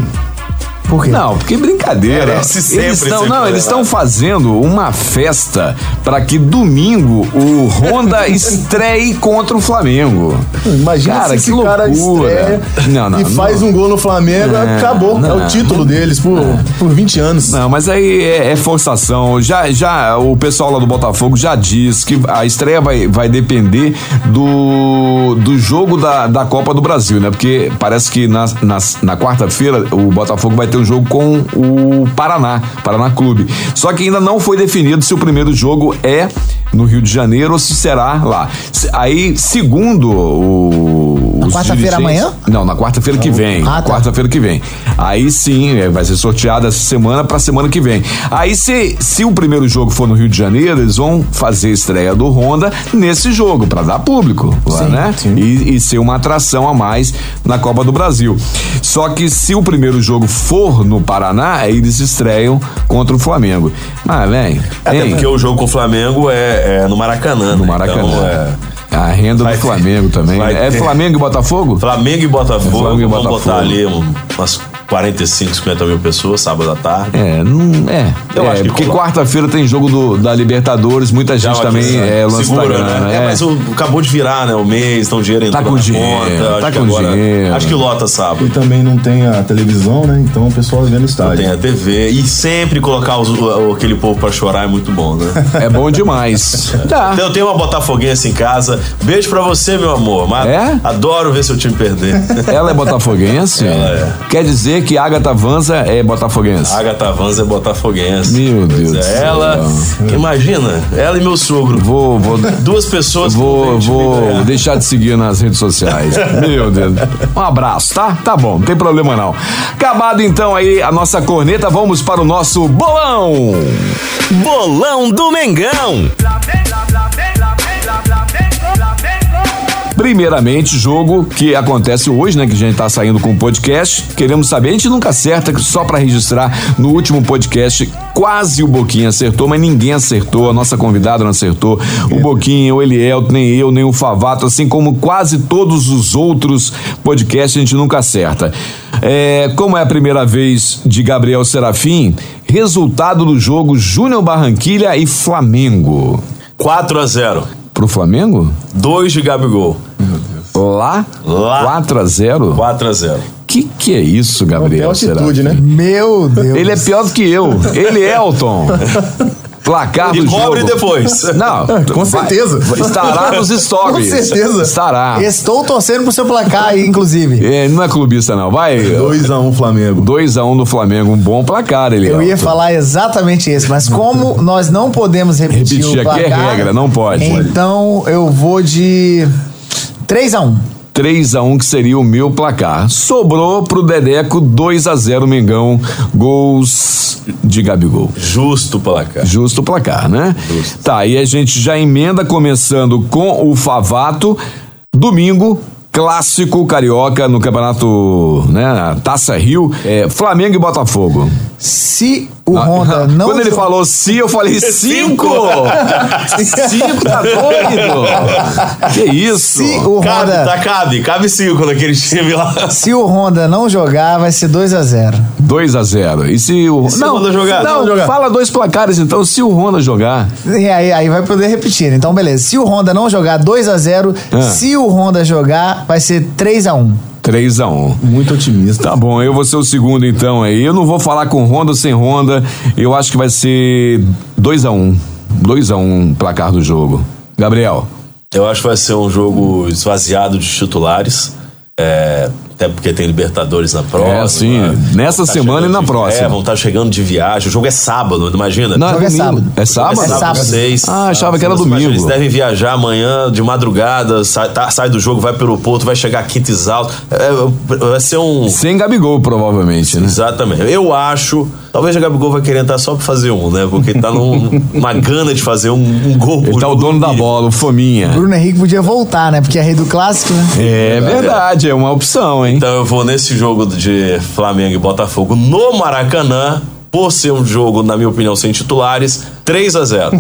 Por quê? Não, porque brincadeira. Sempre Eles estão, não, eles estão fazendo uma festa para que domingo o Honda estreie contra o Flamengo. Imagina Cara, se esse que cara loucura. estreia Não, não, e faz não. um gol no Flamengo, É, acabou. é o título deles por, por 20 anos. Não, mas aí é, é forçação. Já, já o pessoal lá do Botafogo já diz que a estreia vai, vai depender do, do jogo da, da Copa do Brasil, né? Porque parece que na, na, na quarta-feira o Botafogo vai ter um jogo com o Paraná, Paraná Clube. Só que ainda não foi definido se o primeiro jogo é no Rio de Janeiro ou se será lá. Aí, segundo o. Na quarta-feira amanhã? Não, na quarta-feira que vem. Ah, tá. Quarta-feira que vem. Aí sim, é, vai ser sorteado essa semana pra semana que vem. Aí se, se o primeiro jogo for no Rio de Janeiro, eles vão fazer a estreia do Honda nesse jogo, pra dar público, lá, Sim, né? E, e ser uma atração a mais na Copa do Brasil. Só que se o primeiro jogo for no Paraná, aí eles estreiam contra o Flamengo. Mas, velho. Até porque o jogo com o Flamengo é, é no Maracanã. No né? Maracanã. Então, é, A renda Vai do ter- Flamengo também. vai né? É ter. Flamengo e Botafogo? Flamengo e Botafogo. Flamengo e vamos Botafogo. botar ali um- umas 45, 50 mil pessoas sábado à tarde. É, não. É. Eu é acho que porque quarta-feira tem jogo do, da Libertadores, muita gente Já também aqui, é, lança segura, né? É, mas o, acabou de virar, né? O mês, então o dinheiro entrou Tá com na dinheiro, conta. tá acho com que agora, dinheiro. Acho que lota E sábado. também não tem a televisão, né? Então o pessoal vê no estádio. Tem a TV. E sempre colocar os- o- aquele povo pra chorar é muito bom, né? É bom demais. tá. Então, Eu tenho uma botafoguense em casa. Beijo pra você, meu amor. Mas É? Adoro ver seu time perder. Ela é botafoguense? Ela é. Quer dizer dizer que Agatha Vanza é botafoguense. Agatha Vanza é botafoguense. Meu Deus Pois é, céu. ela, imagina, ela e meu sogro. Vou, vou, Duas pessoas vou, vou deixar de seguir nas redes sociais. Meu Deus. Um abraço, tá? Tá bom, não tem problema não. Acabado então aí a nossa corneta, vamos para o nosso bolão. Bolão do Mengão. Primeiramente, jogo que acontece hoje, né? Que a gente tá saindo com o podcast. Queremos saber, a gente nunca acerta, só para registrar. No último podcast, quase o Boquinha acertou, mas ninguém acertou. A nossa convidada não acertou. O Boquinha, o Eliel, nem eu, nem o Favato, assim como quase todos os outros podcasts, a gente nunca acerta. É, como é a primeira vez de Gabriel Serafim, resultado do jogo Júnior Barranquilha e Flamengo. 4 a 0 Pro Flamengo? 2 de Gabigol. Lá? Lá. 4 a 0 4 a 0 Que que é isso, Gabriel? É altitude, será? né? Meu Deus. Ele é pior do que eu. Ele é Elton. Placar E do cobre jogo. depois. Não, Com vai- certeza. estará nos Com stories. certeza. Estará. Estou torcendo pro seu placar aí, inclusive. É, não é clubista, não. Vai. 2x1 Flamengo. 2x1 no Flamengo. Um bom placar, ele. Eu ia falar exatamente isso, mas como nós não podemos repetir, Repetir o aqui é placar, regra, não pode. Então eu vou de 3 a 1 3x1 que seria o meu placar. Sobrou pro Dedeco 2x0 Mengão. Gols de Gabigol. Justo placar. Justo placar, né? Tá, e a gente já emenda começando com o Favato. Domingo, clássico carioca no campeonato, né? Taça Rio, é, Flamengo e Botafogo. Se o Honda não. Quando ele jo- falou sim, eu falei cinco! cinco tá doido! Que isso? Se o Cabe, Honda. tá, cabe. Cabe 5 naquele time lá. Se o Honda não jogar, vai ser 2 a 0 2 a 0 E se o. se o Honda jogar? Não, Se o Honda jogar? fala dois placares então. Se o Honda jogar. E aí, aí vai poder repetir. Então, beleza. Se o Honda não jogar 2 a 0 Ah. Se o Honda jogar, vai ser 3 a 1 3 a 1 Muito otimista. Tá bom, eu vou ser o segundo então aí. Eu não vou falar com Honda ou sem Honda. Eu acho que vai ser 2 a 1 2 a 1 placar do jogo. Gabriel. Eu acho que vai ser um jogo esvaziado de titulares. É, até porque tem Libertadores na próxima. É, sim. Nessa tá semana e na de- próxima. É, vão estar chegando de viagem. O jogo é sábado, imagina. Não, jogo é domingo. sábado. É sábado? É sábado, seis. Ah, achava que era imagina, domingo. Eles devem viajar amanhã de madrugada, sai, tá- sai do jogo, vai pro aeroporto, vai chegar quinta exalto. É, vai ser um. Sem Gabigol, provavelmente, né? Exatamente. Eu acho. Talvez o Gabigol vai querer entrar só pra fazer um, né? Porque ele tá num- numa gana de fazer um, um gol. Ele tá o dono da bola, o Fominha. Bruno Henrique podia voltar, né? Porque é rei do clássico, né? É verdade, é uma opção, hein? Então eu vou nesse jogo de Flamengo e Botafogo no Maracanã. Por ser um jogo, na minha opinião, sem titulares, 3 a 0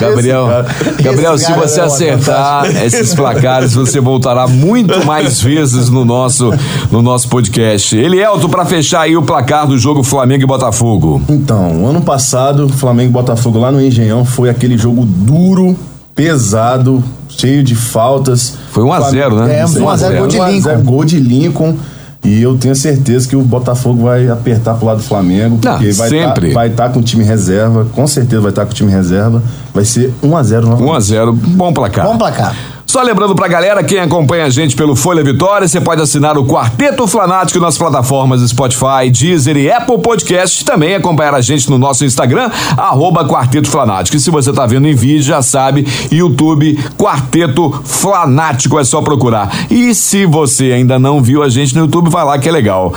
Gabriel, Gabriel, esse se cara você é acertar esses placares, você voltará muito mais vezes no nosso, no nosso podcast. Elielto, pra fechar aí o placar do jogo Flamengo e Botafogo. Então, ano passado, Flamengo e Botafogo lá no Engenhão foi aquele jogo duro, pesado, cheio de faltas. Foi 1 a 0, né? É, 1 a 0, gol de 1 a 0, Lincoln. gol de Lincoln. E eu tenho certeza que o Botafogo vai apertar pro lado do Flamengo. Não, porque vai sempre. Tá, vai estar com o time reserva. Com certeza vai estar com o time reserva. Vai ser 1 a 0 novamente. 1 a 0 bom placar. Bom placar. Só lembrando pra galera, quem acompanha a gente pelo Folha Vitória, você pode assinar o Quarteto Flanático nas plataformas Spotify, Deezer e Apple Podcast. Também acompanhar a gente no nosso Instagram, arroba Quarteto Flanático. E se você tá vendo em vídeo, já sabe, YouTube Quarteto Flanático, é só procurar. E se você ainda não viu a gente no YouTube, vai lá que é legal.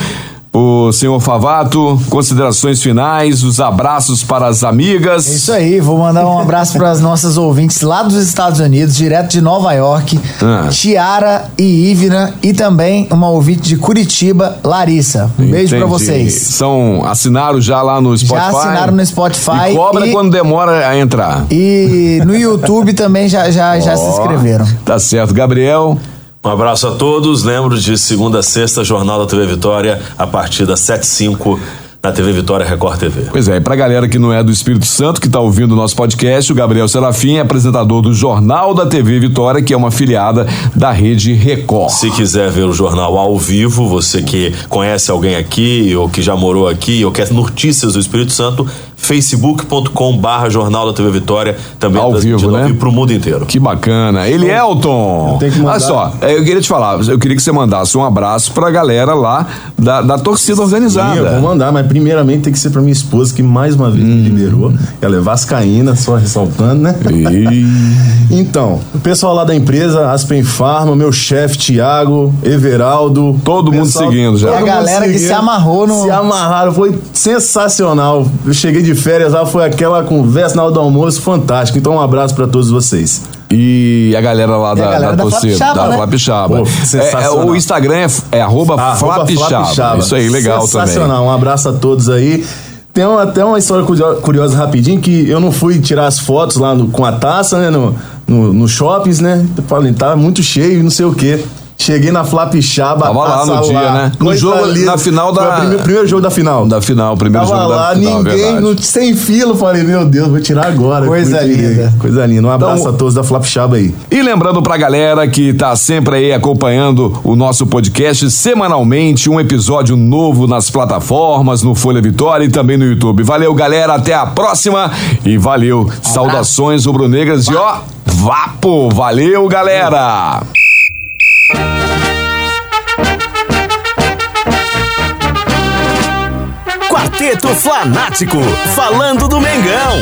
O senhor Favato, considerações finais, os abraços para as amigas. Isso aí, vou mandar um abraço para as nossas ouvintes lá dos Estados Unidos, direto de Nova York, Ah. Tiara e Ivna, e também uma ouvinte de Curitiba, Larissa. Um beijo para Entendi. vocês. São, assinaram já lá no Spotify? Já assinaram no Spotify E cobra e- quando demora a entrar. E no YouTube também já, já, já se inscreveram. Tá certo. Gabriel, Um abraço a todos. Lembro de segunda a sexta, Jornal da TV Vitória, a partir das 7h05 na TV Vitória Record TV. pois é, e pra galera que não é do Espírito Santo, que tá ouvindo o nosso podcast, o Gabriel Serafim é apresentador do Jornal da TV Vitória, que é uma filiada da rede Record. Se quiser ver o jornal ao vivo, você que conhece alguém aqui ou que já morou aqui ou quer notícias do Espírito Santo, facebook.com barra Jornal da TV Vitória, também Ao vivo, né? vivo pro mundo inteiro. Que bacana. Ele é Elton. Olha só, é, eu queria te falar, eu queria que você mandasse um abraço pra galera lá da, da torcida Sim, eu vou organizada. mandar, mas primeiramente tem que ser pra minha esposa, que mais uma vez me liberou. Ela é vascaína, só ressaltando, né? E... Então, o pessoal lá da empresa, Aspen Pharma, meu chefe Tiago, Everaldo. Todo mundo pessoal- seguindo já. todo E a mundo galera que seguindo. se amarrou no- Se amarraram, foi sensacional. Eu cheguei de férias lá, foi aquela conversa na hora do almoço fantástica. Então, um abraço pra todos vocês. E a galera lá E da, galera da da torcida, Flapixaba, da né? Flapixaba. Pô, É, é, sensacional. o Instagram é, é arroba Flapixaba. Flapixaba. Isso aí, legal também. Sensacional. Um abraço a todos aí. Tem uma- até uma história curio- curiosa rapidinho, que eu não fui tirar as fotos lá no- com a taça, né, no, no, no shoppings, né? Eu falei, tava muito cheio e não sei o quê. Cheguei na Flapixaba, Tava lá no dia, né? No Coisa jogo- linda. na final Foi da- o primeiro, primeiro jogo da final. Da final, primeiro Tava jogo lá, da final, ninguém, verdade. no- sem fila. Falei, meu Deus, vou tirar agora. Coisa linda. Coisa linda. Um abraço Então- a todos da Flapixaba aí. E lembrando pra galera que tá sempre aí acompanhando o nosso podcast semanalmente, um episódio novo nas plataformas, no Folha Vitória e também no YouTube. Valeu, galera, até a próxima e valeu. Saudações rubro-negras e ó, vapo, valeu, galera. Quarteto Flanático, falando do Mengão.